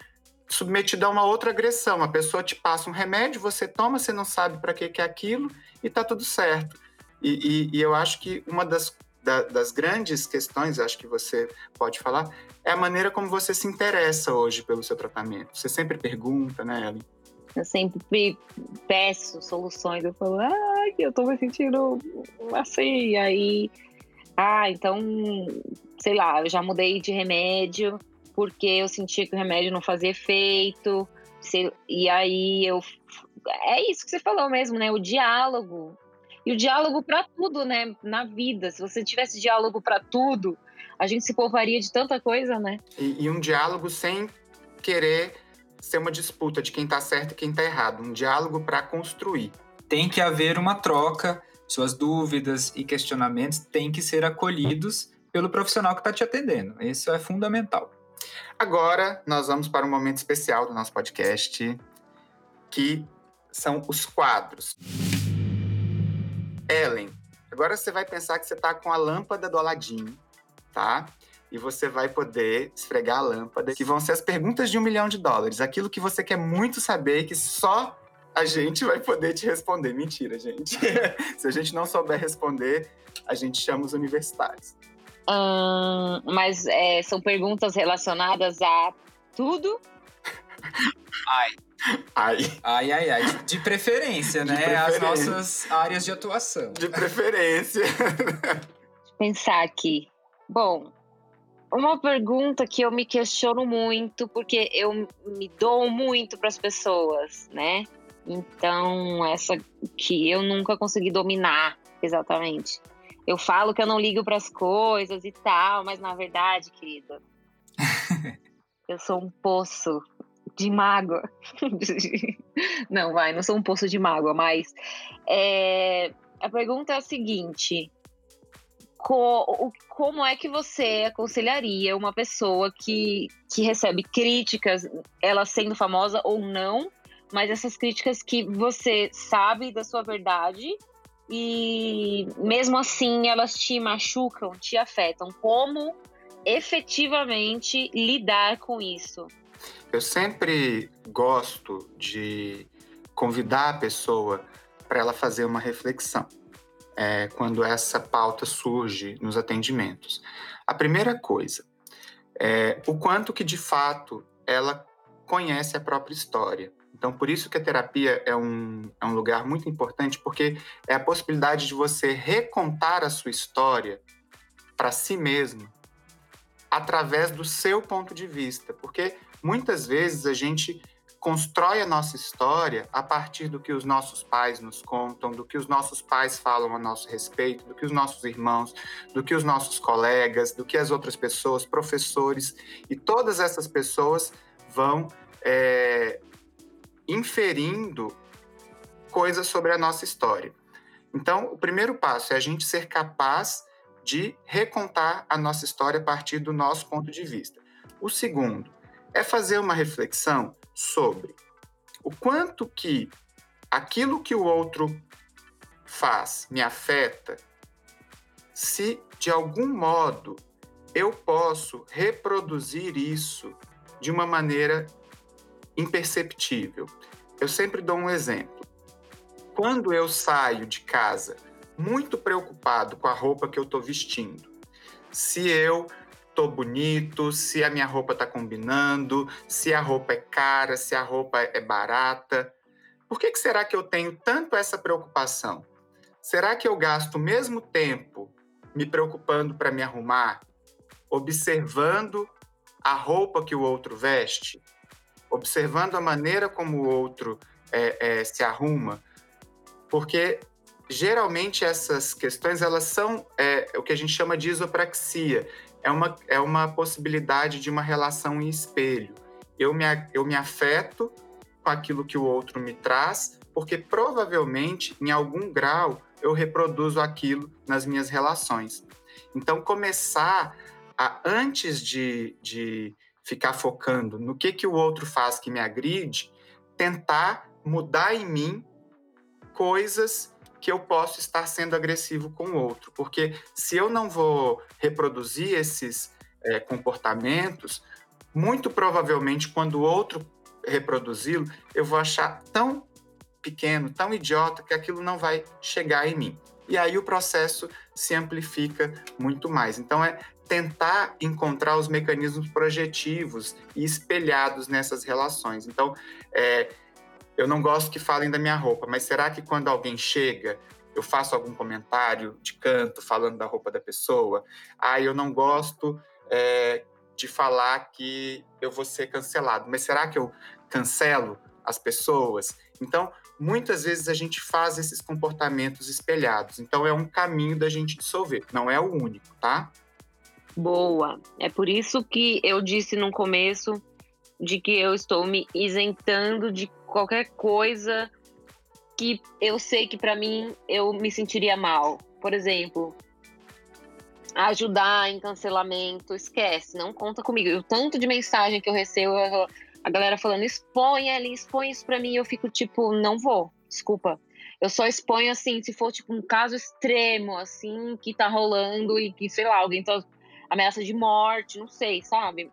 submetido a uma outra agressão. A pessoa te passa um remédio, você toma, você não sabe para que, que é aquilo e está tudo certo. E, e, e, eu acho que uma das, da, das grandes questões, acho que você pode falar, é a maneira como você se interessa hoje pelo seu tratamento. Você sempre pergunta, né, Ellen?
Eu sempre peço soluções. Eu falo, ai, eu tô me sentindo assim. Aí ah, então, sei lá, eu já mudei de remédio porque eu sentia que o remédio não fazia efeito. E aí eu. É isso que você falou mesmo, né? O diálogo. E o diálogo para tudo, né? Na vida. Se você tivesse diálogo para tudo, a gente se pouparia de tanta coisa, né?
E, e um diálogo sem querer ser uma disputa de quem está certo e quem está errado. Um diálogo para construir.
Tem que haver uma troca, suas dúvidas e questionamentos têm que ser acolhidos pelo profissional que está te atendendo. Isso é fundamental.
Agora, nós vamos para um momento especial do nosso podcast, que são os quadros. Ellen, agora você vai pensar que você está com a lâmpada do Aladim, tá? E você vai poder esfregar a lâmpada, que vão ser as perguntas de um milhão de dólares. Aquilo que você quer muito saber que só a gente vai poder te responder. Mentira, gente. Se a gente não souber responder, a gente chama os universitários.
Hum, mas é, são perguntas relacionadas a tudo?
Ai.
Ai.
Ai, ai, ai. De, preferência,
De
né? As
preferência.
nossas áreas de atuação.
De preferência.
Pensar aqui. Bom, uma pergunta que eu me questiono muito, porque eu me dou muito para as pessoas, né? Então, essa que eu nunca consegui dominar exatamente. Eu falo que eu não ligo para as coisas e tal, mas na verdade, querida, eu sou um poço de mágoa. não, vai, não sou um poço de mágoa, mas é, a pergunta é a seguinte: co- como é que você aconselharia uma pessoa que, que recebe críticas, ela sendo famosa ou não, mas essas críticas que você sabe da sua verdade e mesmo assim elas te machucam, te afetam? Como efetivamente lidar com isso?
Eu sempre gosto de convidar a pessoa para ela fazer uma reflexão é, quando essa pauta surge nos atendimentos. A primeira coisa é o quanto que de fato ela conhece a própria história. Então, por isso que a terapia é um, é um lugar muito importante, porque é a possibilidade de você recontar a sua história para si mesmo através do seu ponto de vista, porque muitas vezes a gente constrói a nossa história a partir do que os nossos pais nos contam, do que os nossos pais falam a nosso respeito, do que os nossos irmãos, do que os nossos colegas, do que as outras pessoas, professores, e todas essas pessoas vão é, inferindo coisas sobre a nossa história. Então, o primeiro passo é a gente ser capaz de recontar a nossa história a partir do nosso ponto de vista. O segundo é fazer uma reflexão sobre o quanto que aquilo que o outro faz me afeta, se de algum modo eu posso reproduzir isso de uma maneira imperceptível. Eu sempre dou um exemplo. Quando eu saio de casa muito preocupado com a roupa que eu estou vestindo, se eu tô bonito, se a minha roupa tá combinando, se a roupa é cara, se a roupa é barata. Por que, que será que eu tenho tanto essa preocupação? Será que eu gasto o mesmo tempo me preocupando para me arrumar, observando a roupa que o outro veste, observando a maneira como o outro é, é, se arruma? Porque geralmente essas questões elas são é, o que a gente chama de isopraxia é uma, é uma possibilidade de uma relação em espelho. Eu me, eu me afeto com aquilo que o outro me traz, porque provavelmente, em algum grau, eu reproduzo aquilo nas minhas relações. Então, começar a, antes de, de ficar focando no que, que o outro faz que me agride, tentar mudar em mim coisas que eu posso estar sendo agressivo com o outro. Porque se eu não vou reproduzir esses é, comportamentos, muito provavelmente quando o outro reproduzi-lo, eu vou achar tão pequeno, tão idiota, que aquilo não vai chegar em mim. E aí o processo se amplifica muito mais. Então é tentar encontrar os mecanismos projetivos e espelhados nessas relações. Então, é, eu não gosto que falem da minha roupa, mas será que quando alguém chega, eu faço algum comentário de canto falando da roupa da pessoa? Ah, eu não gosto é, de falar que eu vou ser cancelado, mas será que eu cancelo as pessoas? Então, muitas vezes a gente faz esses comportamentos espelhados. Então, é um caminho da gente dissolver. Não é o único, tá?
Boa. É por isso que eu disse no começo de que eu estou me isentando de qualquer coisa que eu sei que para mim eu me sentiria mal. Por exemplo, ajudar em cancelamento, esquece, não conta comigo. O tanto de mensagem que eu recebo, a galera falando, expõe ali, expõe isso pra mim, eu fico tipo, não vou, desculpa. Eu só exponho assim, se for tipo um caso extremo, assim, que tá rolando e que, sei lá, alguém tá ameaça de morte, não sei, sabe?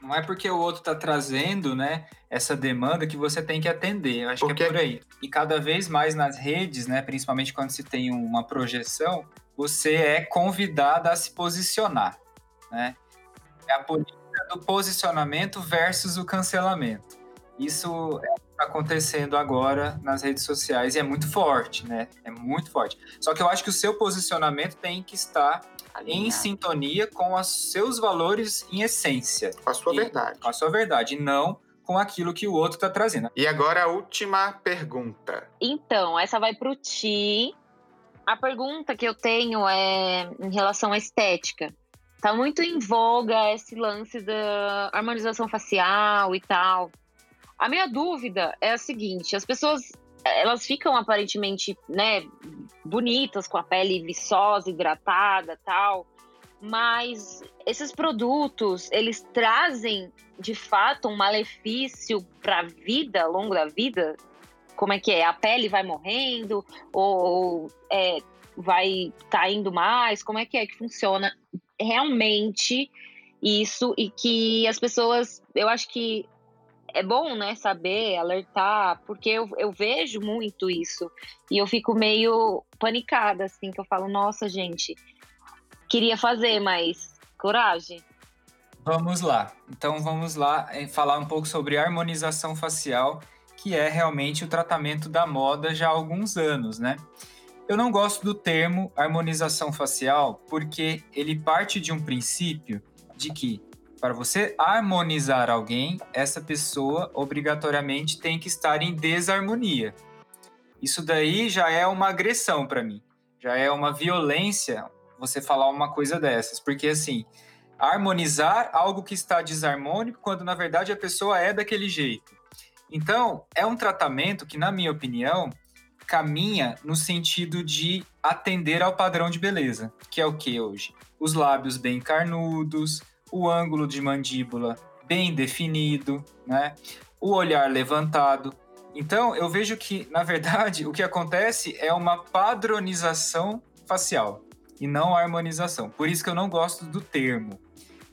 Não é porque o outro tá trazendo, né, essa demanda que você tem que atender. Eu acho porque... que é por aí. E cada vez mais nas redes, né, principalmente quando se tem uma projeção, você é convidada a se posicionar, né? É a política do posicionamento versus o cancelamento. Isso é está acontecendo agora nas redes sociais e é muito forte, né? É muito forte. Só que eu acho que o seu posicionamento tem que estar em sintonia com os seus valores em essência.
Com a sua
e,
verdade.
Com a sua verdade, e não com aquilo que o outro está trazendo.
E agora a última pergunta.
Então, essa vai para o Ti. A pergunta que eu tenho é em relação à estética. Tá muito em voga esse lance da harmonização facial e tal. A minha dúvida é a seguinte: as pessoas elas ficam aparentemente, né, bonitas com a pele viçosa, hidratada, tal. Mas esses produtos, eles trazem de fato um malefício para a vida, ao longo da vida? Como é que é? A pele vai morrendo ou é, vai caindo mais? Como é que é que funciona realmente isso e que as pessoas, eu acho que é bom, né, saber, alertar, porque eu, eu vejo muito isso. E eu fico meio panicada, assim, que eu falo, nossa, gente, queria fazer, mas coragem.
Vamos lá. Então vamos lá eh, falar um pouco sobre harmonização facial, que é realmente o tratamento da moda já há alguns anos, né? Eu não gosto do termo harmonização facial porque ele parte de um princípio de que para você harmonizar alguém, essa pessoa obrigatoriamente tem que estar em desarmonia. Isso daí já é uma agressão para mim. Já é uma violência você falar uma coisa dessas, porque assim, harmonizar algo que está desarmônico quando na verdade a pessoa é daquele jeito. Então, é um tratamento que, na minha opinião, caminha no sentido de atender ao padrão de beleza, que é o que hoje? Os lábios bem carnudos, o ângulo de mandíbula bem definido, né? O olhar levantado. Então, eu vejo que, na verdade, o que acontece é uma padronização facial e não harmonização. Por isso que eu não gosto do termo.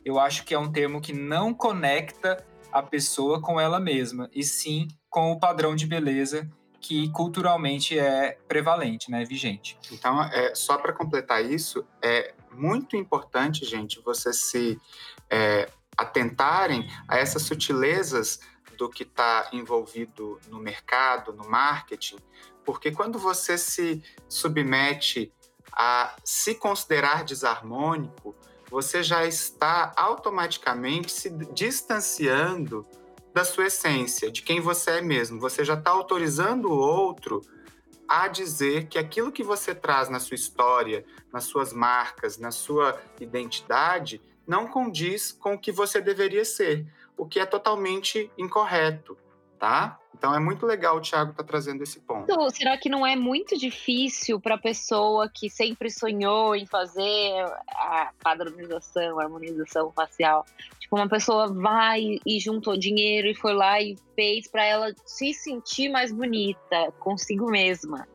Eu acho que é um termo que não conecta a pessoa com ela mesma, e sim com o padrão de beleza que culturalmente é prevalente, né, vigente.
Então, é, só para completar isso, é muito importante, gente, você se é, atentarem a essas sutilezas do que está envolvido no mercado, no marketing, porque quando você se submete a se considerar desarmônico, você já está automaticamente se distanciando da sua essência, de quem você é mesmo. Você já está autorizando o outro a dizer que aquilo que você traz na sua história, nas suas marcas, na sua identidade, não condiz com o que você deveria ser, o que é totalmente incorreto, tá? Então é muito legal o Thiago tá trazendo esse ponto.
Então, será que não é muito difícil para a pessoa que sempre sonhou em fazer a padronização, a harmonização facial? Tipo, uma pessoa vai e juntou dinheiro e foi lá e fez para ela se sentir mais bonita consigo mesma.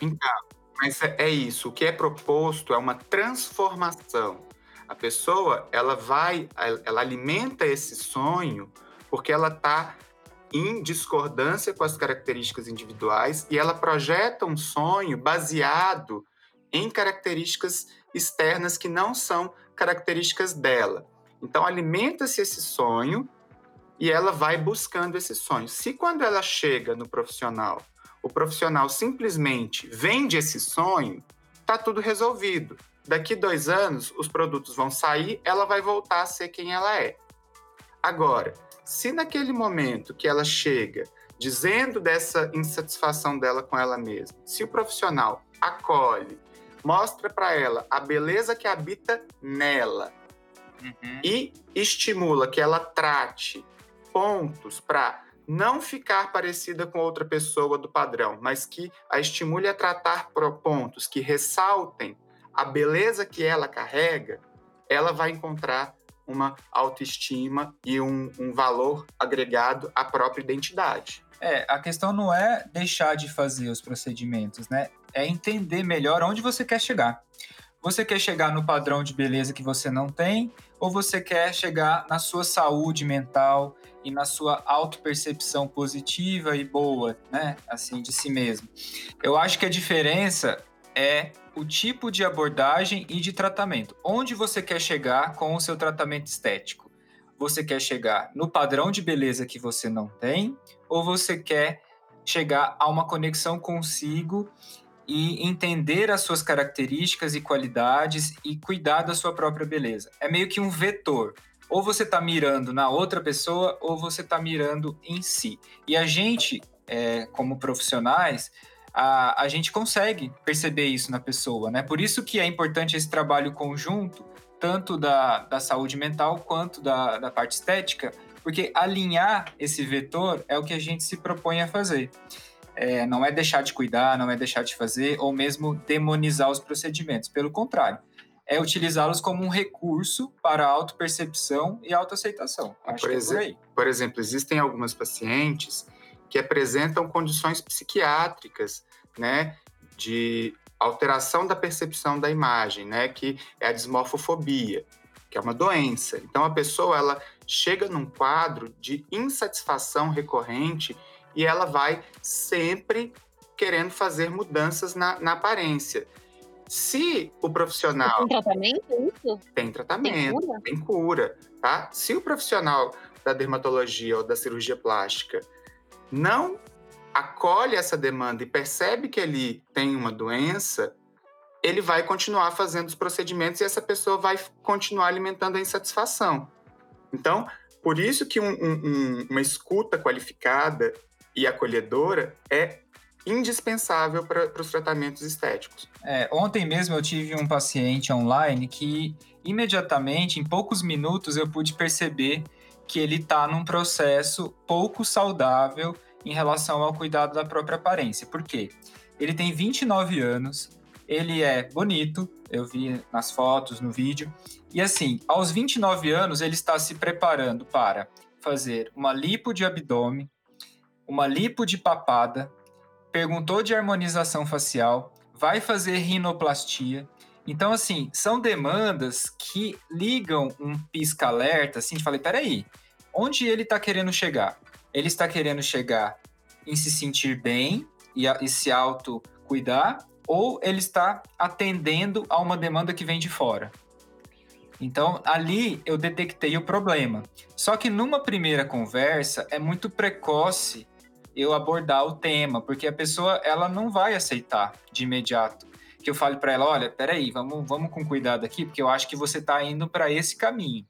Então, mas é, é isso. O que é proposto é uma transformação a pessoa, ela vai, ela alimenta esse sonho porque ela está em discordância com as características individuais e ela projeta um sonho baseado em características externas que não são características dela. Então alimenta-se esse sonho e ela vai buscando esse sonho. Se quando ela chega no profissional, o profissional simplesmente vende esse sonho, tá tudo resolvido. Daqui dois anos, os produtos vão sair, ela vai voltar a ser quem ela é. Agora, se naquele momento que ela chega dizendo dessa insatisfação dela com ela mesma, se o profissional acolhe, mostra para ela a beleza que habita nela uhum. e estimula que ela trate pontos para não ficar parecida com outra pessoa do padrão, mas que a estimule a tratar pontos que ressaltem a beleza que ela carrega, ela vai encontrar uma autoestima e um, um valor agregado à própria identidade.
É, a questão não é deixar de fazer os procedimentos, né? É entender melhor onde você quer chegar. Você quer chegar no padrão de beleza que você não tem, ou você quer chegar na sua saúde mental e na sua autopercepção positiva e boa, né? Assim, de si mesmo. Eu acho que a diferença é o tipo de abordagem e de tratamento. Onde você quer chegar com o seu tratamento estético? Você quer chegar no padrão de beleza que você não tem, ou você quer chegar a uma conexão consigo e entender as suas características e qualidades e cuidar da sua própria beleza? É meio que um vetor. Ou você está mirando na outra pessoa, ou você está mirando em si. E a gente, é, como profissionais, a, a gente consegue perceber isso na pessoa, né? Por isso que é importante esse trabalho conjunto, tanto da, da saúde mental quanto da, da parte estética, porque alinhar esse vetor é o que a gente se propõe a fazer. É, não é deixar de cuidar, não é deixar de fazer, ou mesmo demonizar os procedimentos. Pelo contrário, é utilizá-los como um recurso para autopercepção e autoaceitação.
Acho por, é por, por exemplo, existem algumas pacientes que apresentam condições psiquiátricas, né, de alteração da percepção da imagem, né, que é a dismorfofobia, que é uma doença. Então a pessoa ela chega num quadro de insatisfação recorrente e ela vai sempre querendo fazer mudanças na, na aparência. Se o profissional.
Tem tratamento isso?
Tem tratamento, tem cura? tem cura, tá? Se o profissional da dermatologia ou da cirurgia plástica não acolhe essa demanda e percebe que ele tem uma doença, ele vai continuar fazendo os procedimentos e essa pessoa vai continuar alimentando a insatisfação. Então, por isso que um, um, uma escuta qualificada e acolhedora é indispensável para os tratamentos estéticos.
É, ontem mesmo eu tive um paciente online que imediatamente, em poucos minutos, eu pude perceber que ele está num processo pouco saudável em relação ao cuidado da própria aparência. Por quê? Ele tem 29 anos, ele é bonito, eu vi nas fotos, no vídeo, e assim, aos 29 anos ele está se preparando para fazer uma lipo de abdômen, uma lipo de papada, perguntou de harmonização facial, vai fazer rinoplastia, então, assim, são demandas que ligam um pisca-alerta, assim, de falei, peraí, onde ele está querendo chegar? Ele está querendo chegar em se sentir bem e, a, e se auto-cuidar, ou ele está atendendo a uma demanda que vem de fora? Então, ali eu detectei o problema. Só que numa primeira conversa é muito precoce eu abordar o tema, porque a pessoa ela não vai aceitar de imediato que eu fale para ela, olha, peraí, vamos, vamos com cuidado aqui, porque eu acho que você está indo para esse caminho.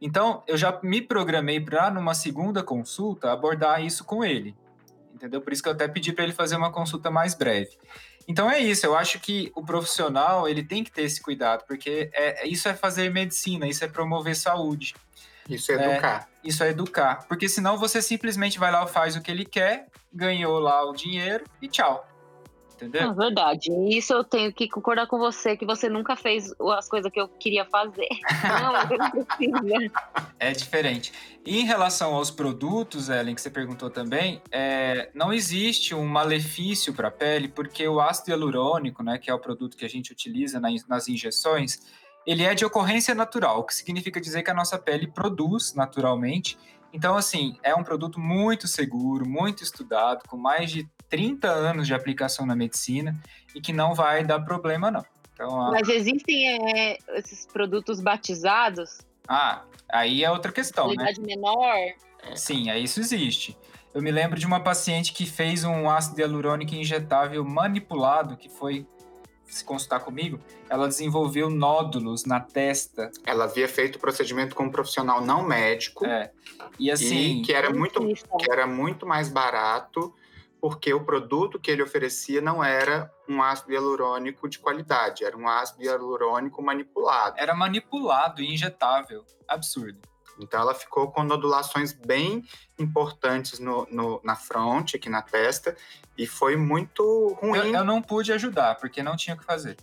Então, eu já me programei para, numa segunda consulta, abordar isso com ele. Entendeu? Por isso que eu até pedi para ele fazer uma consulta mais breve. Então é isso, eu acho que o profissional ele tem que ter esse cuidado, porque é, isso é fazer medicina, isso é promover saúde.
Isso é educar.
É, isso é educar. Porque senão você simplesmente vai lá, faz o que ele quer, ganhou lá o dinheiro e tchau entendeu?
É verdade. Isso eu tenho que concordar com você, que você nunca fez as coisas que eu queria fazer. não, não precisa.
É diferente. E em relação aos produtos, Ellen, que você perguntou também, é, não existe um malefício para a pele, porque o ácido hialurônico, né, que é o produto que a gente utiliza nas injeções, ele é de ocorrência natural, o que significa dizer que a nossa pele produz naturalmente. Então, assim, é um produto muito seguro, muito estudado, com mais de 30 anos de aplicação na medicina e que não vai dar problema, não.
Então, a... Mas existem é, esses produtos batizados?
Ah, aí é outra questão,
né? Qualidade menor?
Sim, aí isso existe. Eu me lembro de uma paciente que fez um ácido hialurônico injetável manipulado, que foi se consultar comigo, ela desenvolveu nódulos na testa.
Ela havia feito o procedimento com um profissional não médico.
É. E assim.
E que era muito, que era muito mais barato porque o produto que ele oferecia não era um ácido hialurônico de qualidade, era um ácido hialurônico manipulado.
Era manipulado e injetável. Absurdo.
Então ela ficou com nodulações bem importantes no, no, na fronte, aqui na testa, e foi muito ruim.
Eu, eu, não pude ajudar, porque não tinha o que fazer.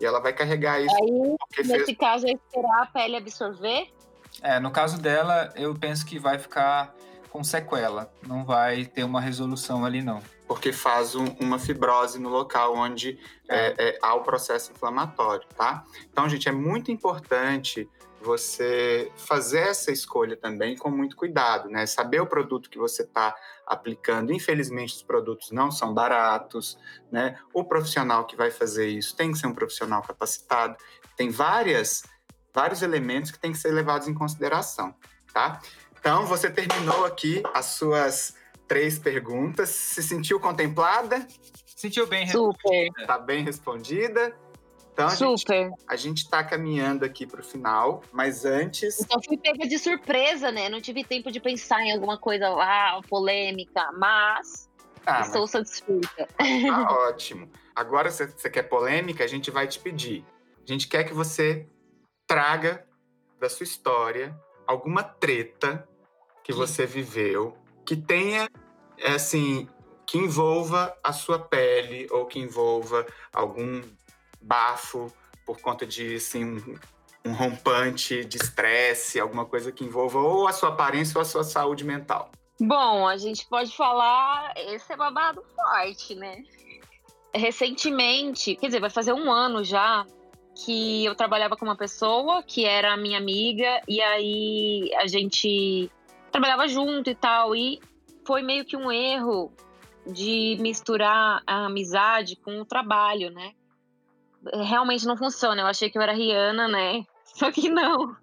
E ela vai carregar isso.
Aí, nesse fez... caso, é esperar a pele absorver?
É, no caso dela, eu penso que vai ficar com sequela, não vai ter uma resolução ali, não.
Porque faz um, uma fibrose no local onde é. É, é, há o processo inflamatório, tá? Então, gente, é muito importante você fazer essa escolha também com muito cuidado, né? Saber o produto que você está aplicando. Infelizmente, os produtos não são baratos, né? O profissional que vai fazer isso tem que ser um profissional capacitado. Tem várias, vários elementos que têm que ser levados em consideração, tá? Então, você terminou aqui as suas três perguntas. Se sentiu contemplada?
Sentiu bem
respondida.
Está bem respondida. Então, a Super. Gente, a gente está caminhando aqui para o final, mas antes.
Então, fui pega de surpresa, né? Não tive tempo de pensar em alguma coisa lá, polêmica, mas. Ah, estou mas... satisfeita.
Tá ótimo. Agora, se você quer polêmica, a gente vai te pedir. A gente quer que você traga da sua história alguma treta que você viveu que tenha, assim, que envolva a sua pele ou que envolva algum bafo por conta de, assim, um, rompante de estresse, alguma coisa que envolva ou a sua aparência ou a sua saúde mental.
Bom, a gente pode falar, esse é babado forte, né? Recentemente, quer dizer, vai fazer um ano já que eu trabalhava com uma pessoa que era minha amiga, e aí a gente trabalhava junto e tal. E foi meio que um erro de misturar a amizade com o trabalho, né? Realmente não funciona. Eu achei que eu era Rihanna, né? Só que não.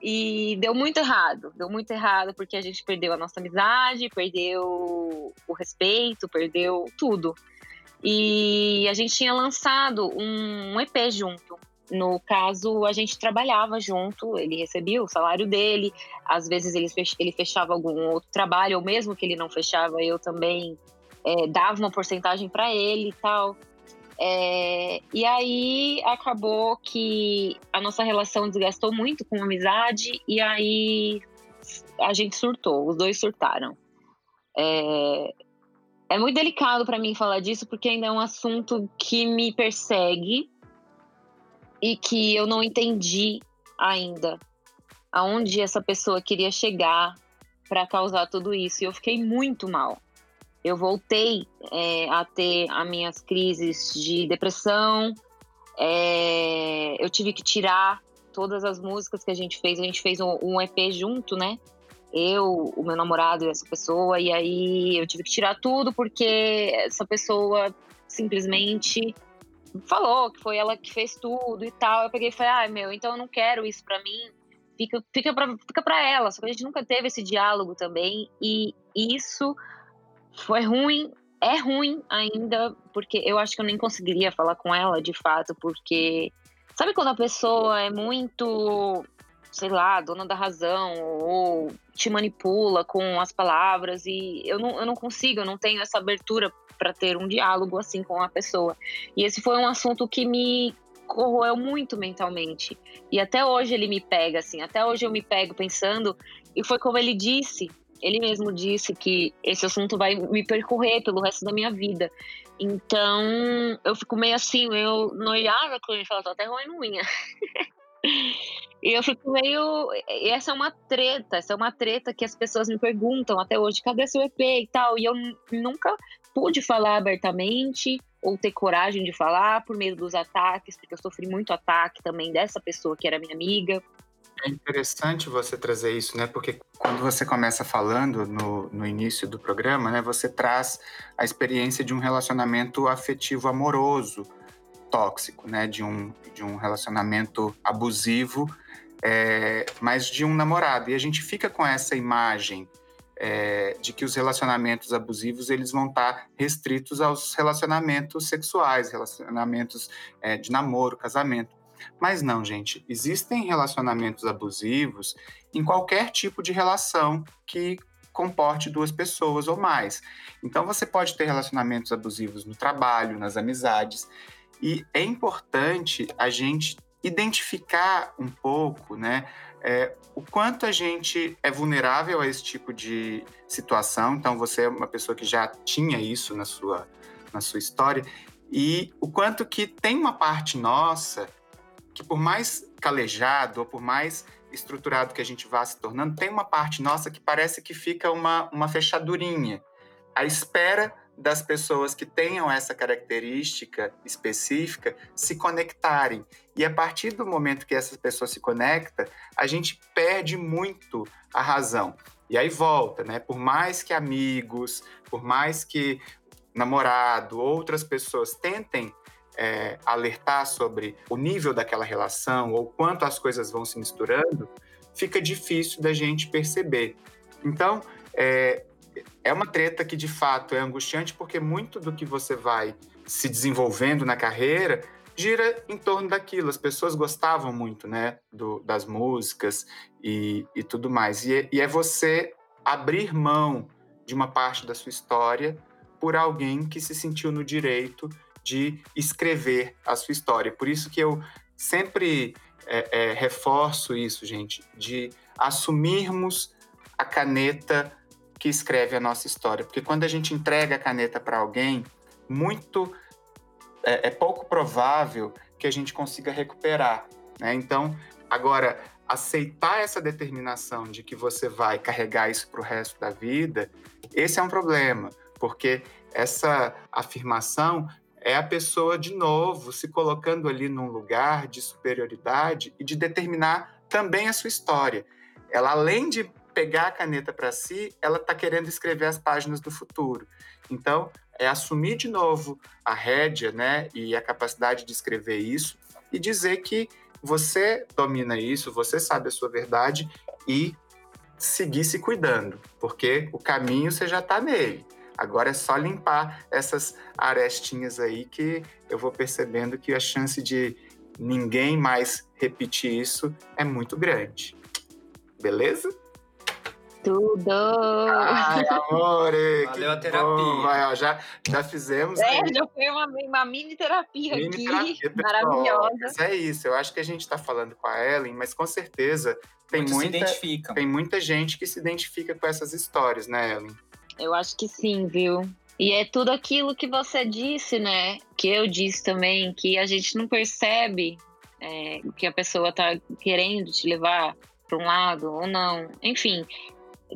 E deu muito errado, deu muito errado porque a gente perdeu a nossa amizade, perdeu o respeito, perdeu tudo. E a gente tinha lançado um EP junto. No caso, a gente trabalhava junto, ele recebia o salário dele, às vezes ele fechava algum outro trabalho, ou mesmo que ele não fechava, eu também é, dava uma porcentagem para ele e tal. É, e aí acabou que a nossa relação desgastou muito com a amizade, e aí a gente surtou, os dois surtaram. É, é muito delicado para mim falar disso, porque ainda é um assunto que me persegue e que eu não entendi ainda aonde essa pessoa queria chegar para causar tudo isso. E eu fiquei muito mal. Eu voltei é, a ter as minhas crises de depressão. É, eu tive que tirar todas as músicas que a gente fez. A gente fez um, um EP junto, né? Eu, o meu namorado e essa pessoa. E aí eu tive que tirar tudo porque essa pessoa simplesmente falou que foi ela que fez tudo e tal. Eu peguei e falei, ah, meu, então eu não quero isso pra mim. Fica, fica, pra, fica pra ela. Só que a gente nunca teve esse diálogo também. E isso foi ruim. É ruim ainda, porque eu acho que eu nem conseguiria falar com ela de fato, porque. Sabe quando a pessoa é muito, sei lá, dona da razão, ou te manipula com as palavras, e eu não, eu não consigo, eu não tenho essa abertura para ter um diálogo assim com a pessoa. E esse foi um assunto que me corroeu muito mentalmente. E até hoje ele me pega assim, até hoje eu me pego pensando, e foi como ele disse, ele mesmo disse que esse assunto vai me percorrer pelo resto da minha vida. Então, eu fico meio assim, eu noiava com ele, falava, tô até ruim unha. E eu fico meio. Essa é uma treta, essa é uma treta que as pessoas me perguntam até hoje: cadê seu EP e tal? E eu nunca pude falar abertamente ou ter coragem de falar por meio dos ataques, porque eu sofri muito ataque também dessa pessoa que era minha amiga.
É interessante você trazer isso, né? Porque quando você começa falando no, no início do programa, né, você traz a experiência de um relacionamento afetivo amoroso tóxico, né? De um, de um relacionamento abusivo, é, mas de um namorado. E a gente fica com essa imagem é, de que os relacionamentos abusivos eles vão estar restritos aos relacionamentos sexuais, relacionamentos é, de namoro, casamento. Mas não, gente, existem relacionamentos abusivos em qualquer tipo de relação que comporte duas pessoas ou mais. Então você pode ter relacionamentos abusivos no trabalho, nas amizades, e é importante a gente identificar um pouco, né, é, o quanto a gente é vulnerável a esse tipo de situação. Então você é uma pessoa que já tinha isso na sua na sua história e o quanto que tem uma parte nossa que por mais calejado ou por mais estruturado que a gente vá se tornando, tem uma parte nossa que parece que fica uma, uma fechadurinha, à espera das pessoas que tenham essa característica específica se conectarem. E a partir do momento que essa pessoa se conecta, a gente perde muito a razão. E aí volta, né? Por mais que amigos, por mais que namorado, outras pessoas tentem é, alertar sobre o nível daquela relação ou quanto as coisas vão se misturando, fica difícil da gente perceber. Então, é, é uma treta que de fato é angustiante porque muito do que você vai se desenvolvendo na carreira gira em torno daquilo. As pessoas gostavam muito, né, do, das músicas e, e tudo mais. E é, e é você abrir mão de uma parte da sua história por alguém que se sentiu no direito de escrever a sua história. Por isso que eu sempre é, é, reforço isso, gente, de assumirmos a caneta que escreve a nossa história. Porque quando a gente entrega a caneta para alguém, muito é, é, pouco provável que a gente consiga recuperar. Né? Então, agora, aceitar essa determinação de que você vai carregar isso para o resto da vida, esse é um problema, porque essa afirmação é a pessoa, de novo, se colocando ali num lugar de superioridade e de determinar também a sua história. Ela, além de pegar a caneta para si, ela está querendo escrever as páginas do futuro. Então, é assumir de novo a rédea né, e a capacidade de escrever isso e dizer que você domina isso, você sabe a sua verdade e seguir se cuidando, porque o caminho você já está nele. Agora é só limpar essas arestinhas aí que eu vou percebendo que a chance de ninguém mais repetir isso é muito grande. Beleza?
Tudo!
Ai, amore!
Valeu a terapia.
Vai, ó, já, já fizemos.
É, já foi uma, uma mini terapia
Mini
aqui,
terapia,
maravilhosa.
Mas é isso, eu acho que a gente está falando com a Ellen, mas com certeza tem
Muitos
muita, tem muita gente que se identifica com essas histórias, né, Ellen?
Eu acho que sim, viu? E é tudo aquilo que você disse, né? Que eu disse também, que a gente não percebe é, que a pessoa tá querendo te levar para um lado ou não. Enfim,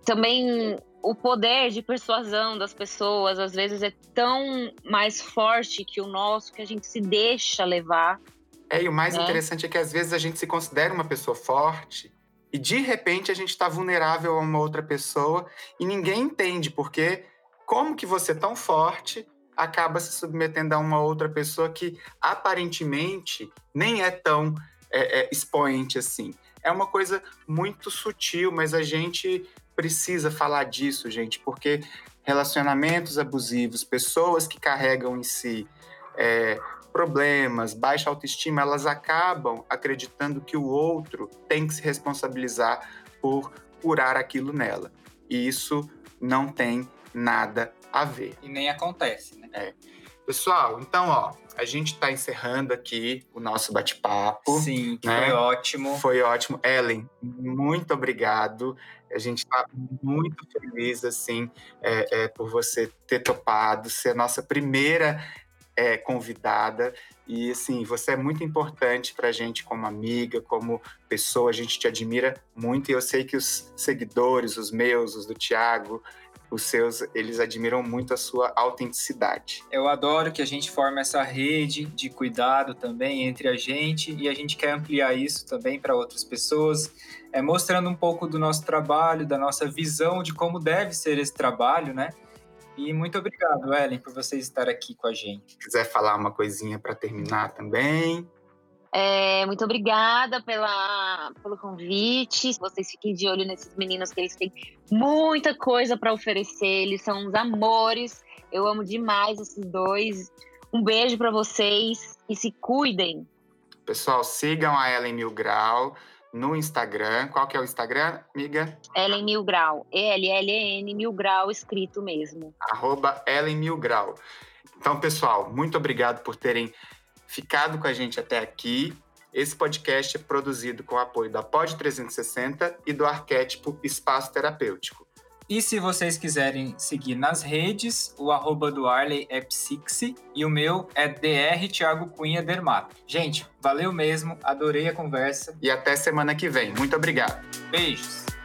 também o poder de persuasão das pessoas às vezes é tão mais forte que o nosso que a gente se deixa levar.
É, e o mais
Né?
interessante é que às vezes a gente se considera uma pessoa forte e de repente a gente está vulnerável a uma outra pessoa e ninguém entende porque como que você tão forte acaba se submetendo a uma outra pessoa que aparentemente nem é tão é, é, expoente assim. É uma coisa muito sutil, mas a gente precisa falar disso, gente, porque relacionamentos abusivos, pessoas que carregam em si é, problemas, baixa autoestima, elas acabam acreditando que o outro tem que se responsabilizar por curar aquilo nela. E isso não tem nada a ver.
E nem acontece, né?
Pessoal, então, ó, a gente está encerrando aqui o nosso bate-papo.
Sim,
né?
foi ótimo.
Foi ótimo. Ellen, muito obrigado. A gente está muito feliz, assim, é, é, por você ter topado, ser a nossa primeira é, convidada. E, assim, você é muito importante para a gente como amiga, como pessoa. A gente te admira muito e eu sei que os seguidores, os meus, os do Tiago, os seus, eles admiram muito a sua autenticidade.
Eu adoro que a gente forme essa rede de cuidado também entre a gente e a gente quer ampliar isso também para outras pessoas, é, mostrando um pouco do nosso trabalho, da nossa visão de como deve ser esse trabalho, né? E muito obrigado, Ellen, por você estar aqui com a gente.
Se quiser falar uma coisinha para terminar também.
É, muito obrigada pela, pelo convite. Vocês fiquem de olho nesses meninos, que eles têm muita coisa para oferecer. Eles são uns amores. Eu amo demais esses dois. Um beijo para vocês e se cuidem.
Pessoal, sigam a Ellen Mil Grau no Instagram. Qual que é o Instagram, amiga?
Ellen Mil Grau. E-L-L-E-N Mil Grau, escrito mesmo.
Arroba Ellen Mil Grau. Então, pessoal, muito obrigado por terem ficado com a gente até aqui. Esse podcast é produzido com o apoio da Pod 360 e do arquétipo Espaço Terapêutico.
E se vocês quiserem seguir nas redes, o arroba do Arley é Psixi e o meu é DR Thiago Cunha Dermato. Gente, valeu mesmo, adorei a conversa.
E até semana que vem. Muito obrigado.
Beijos!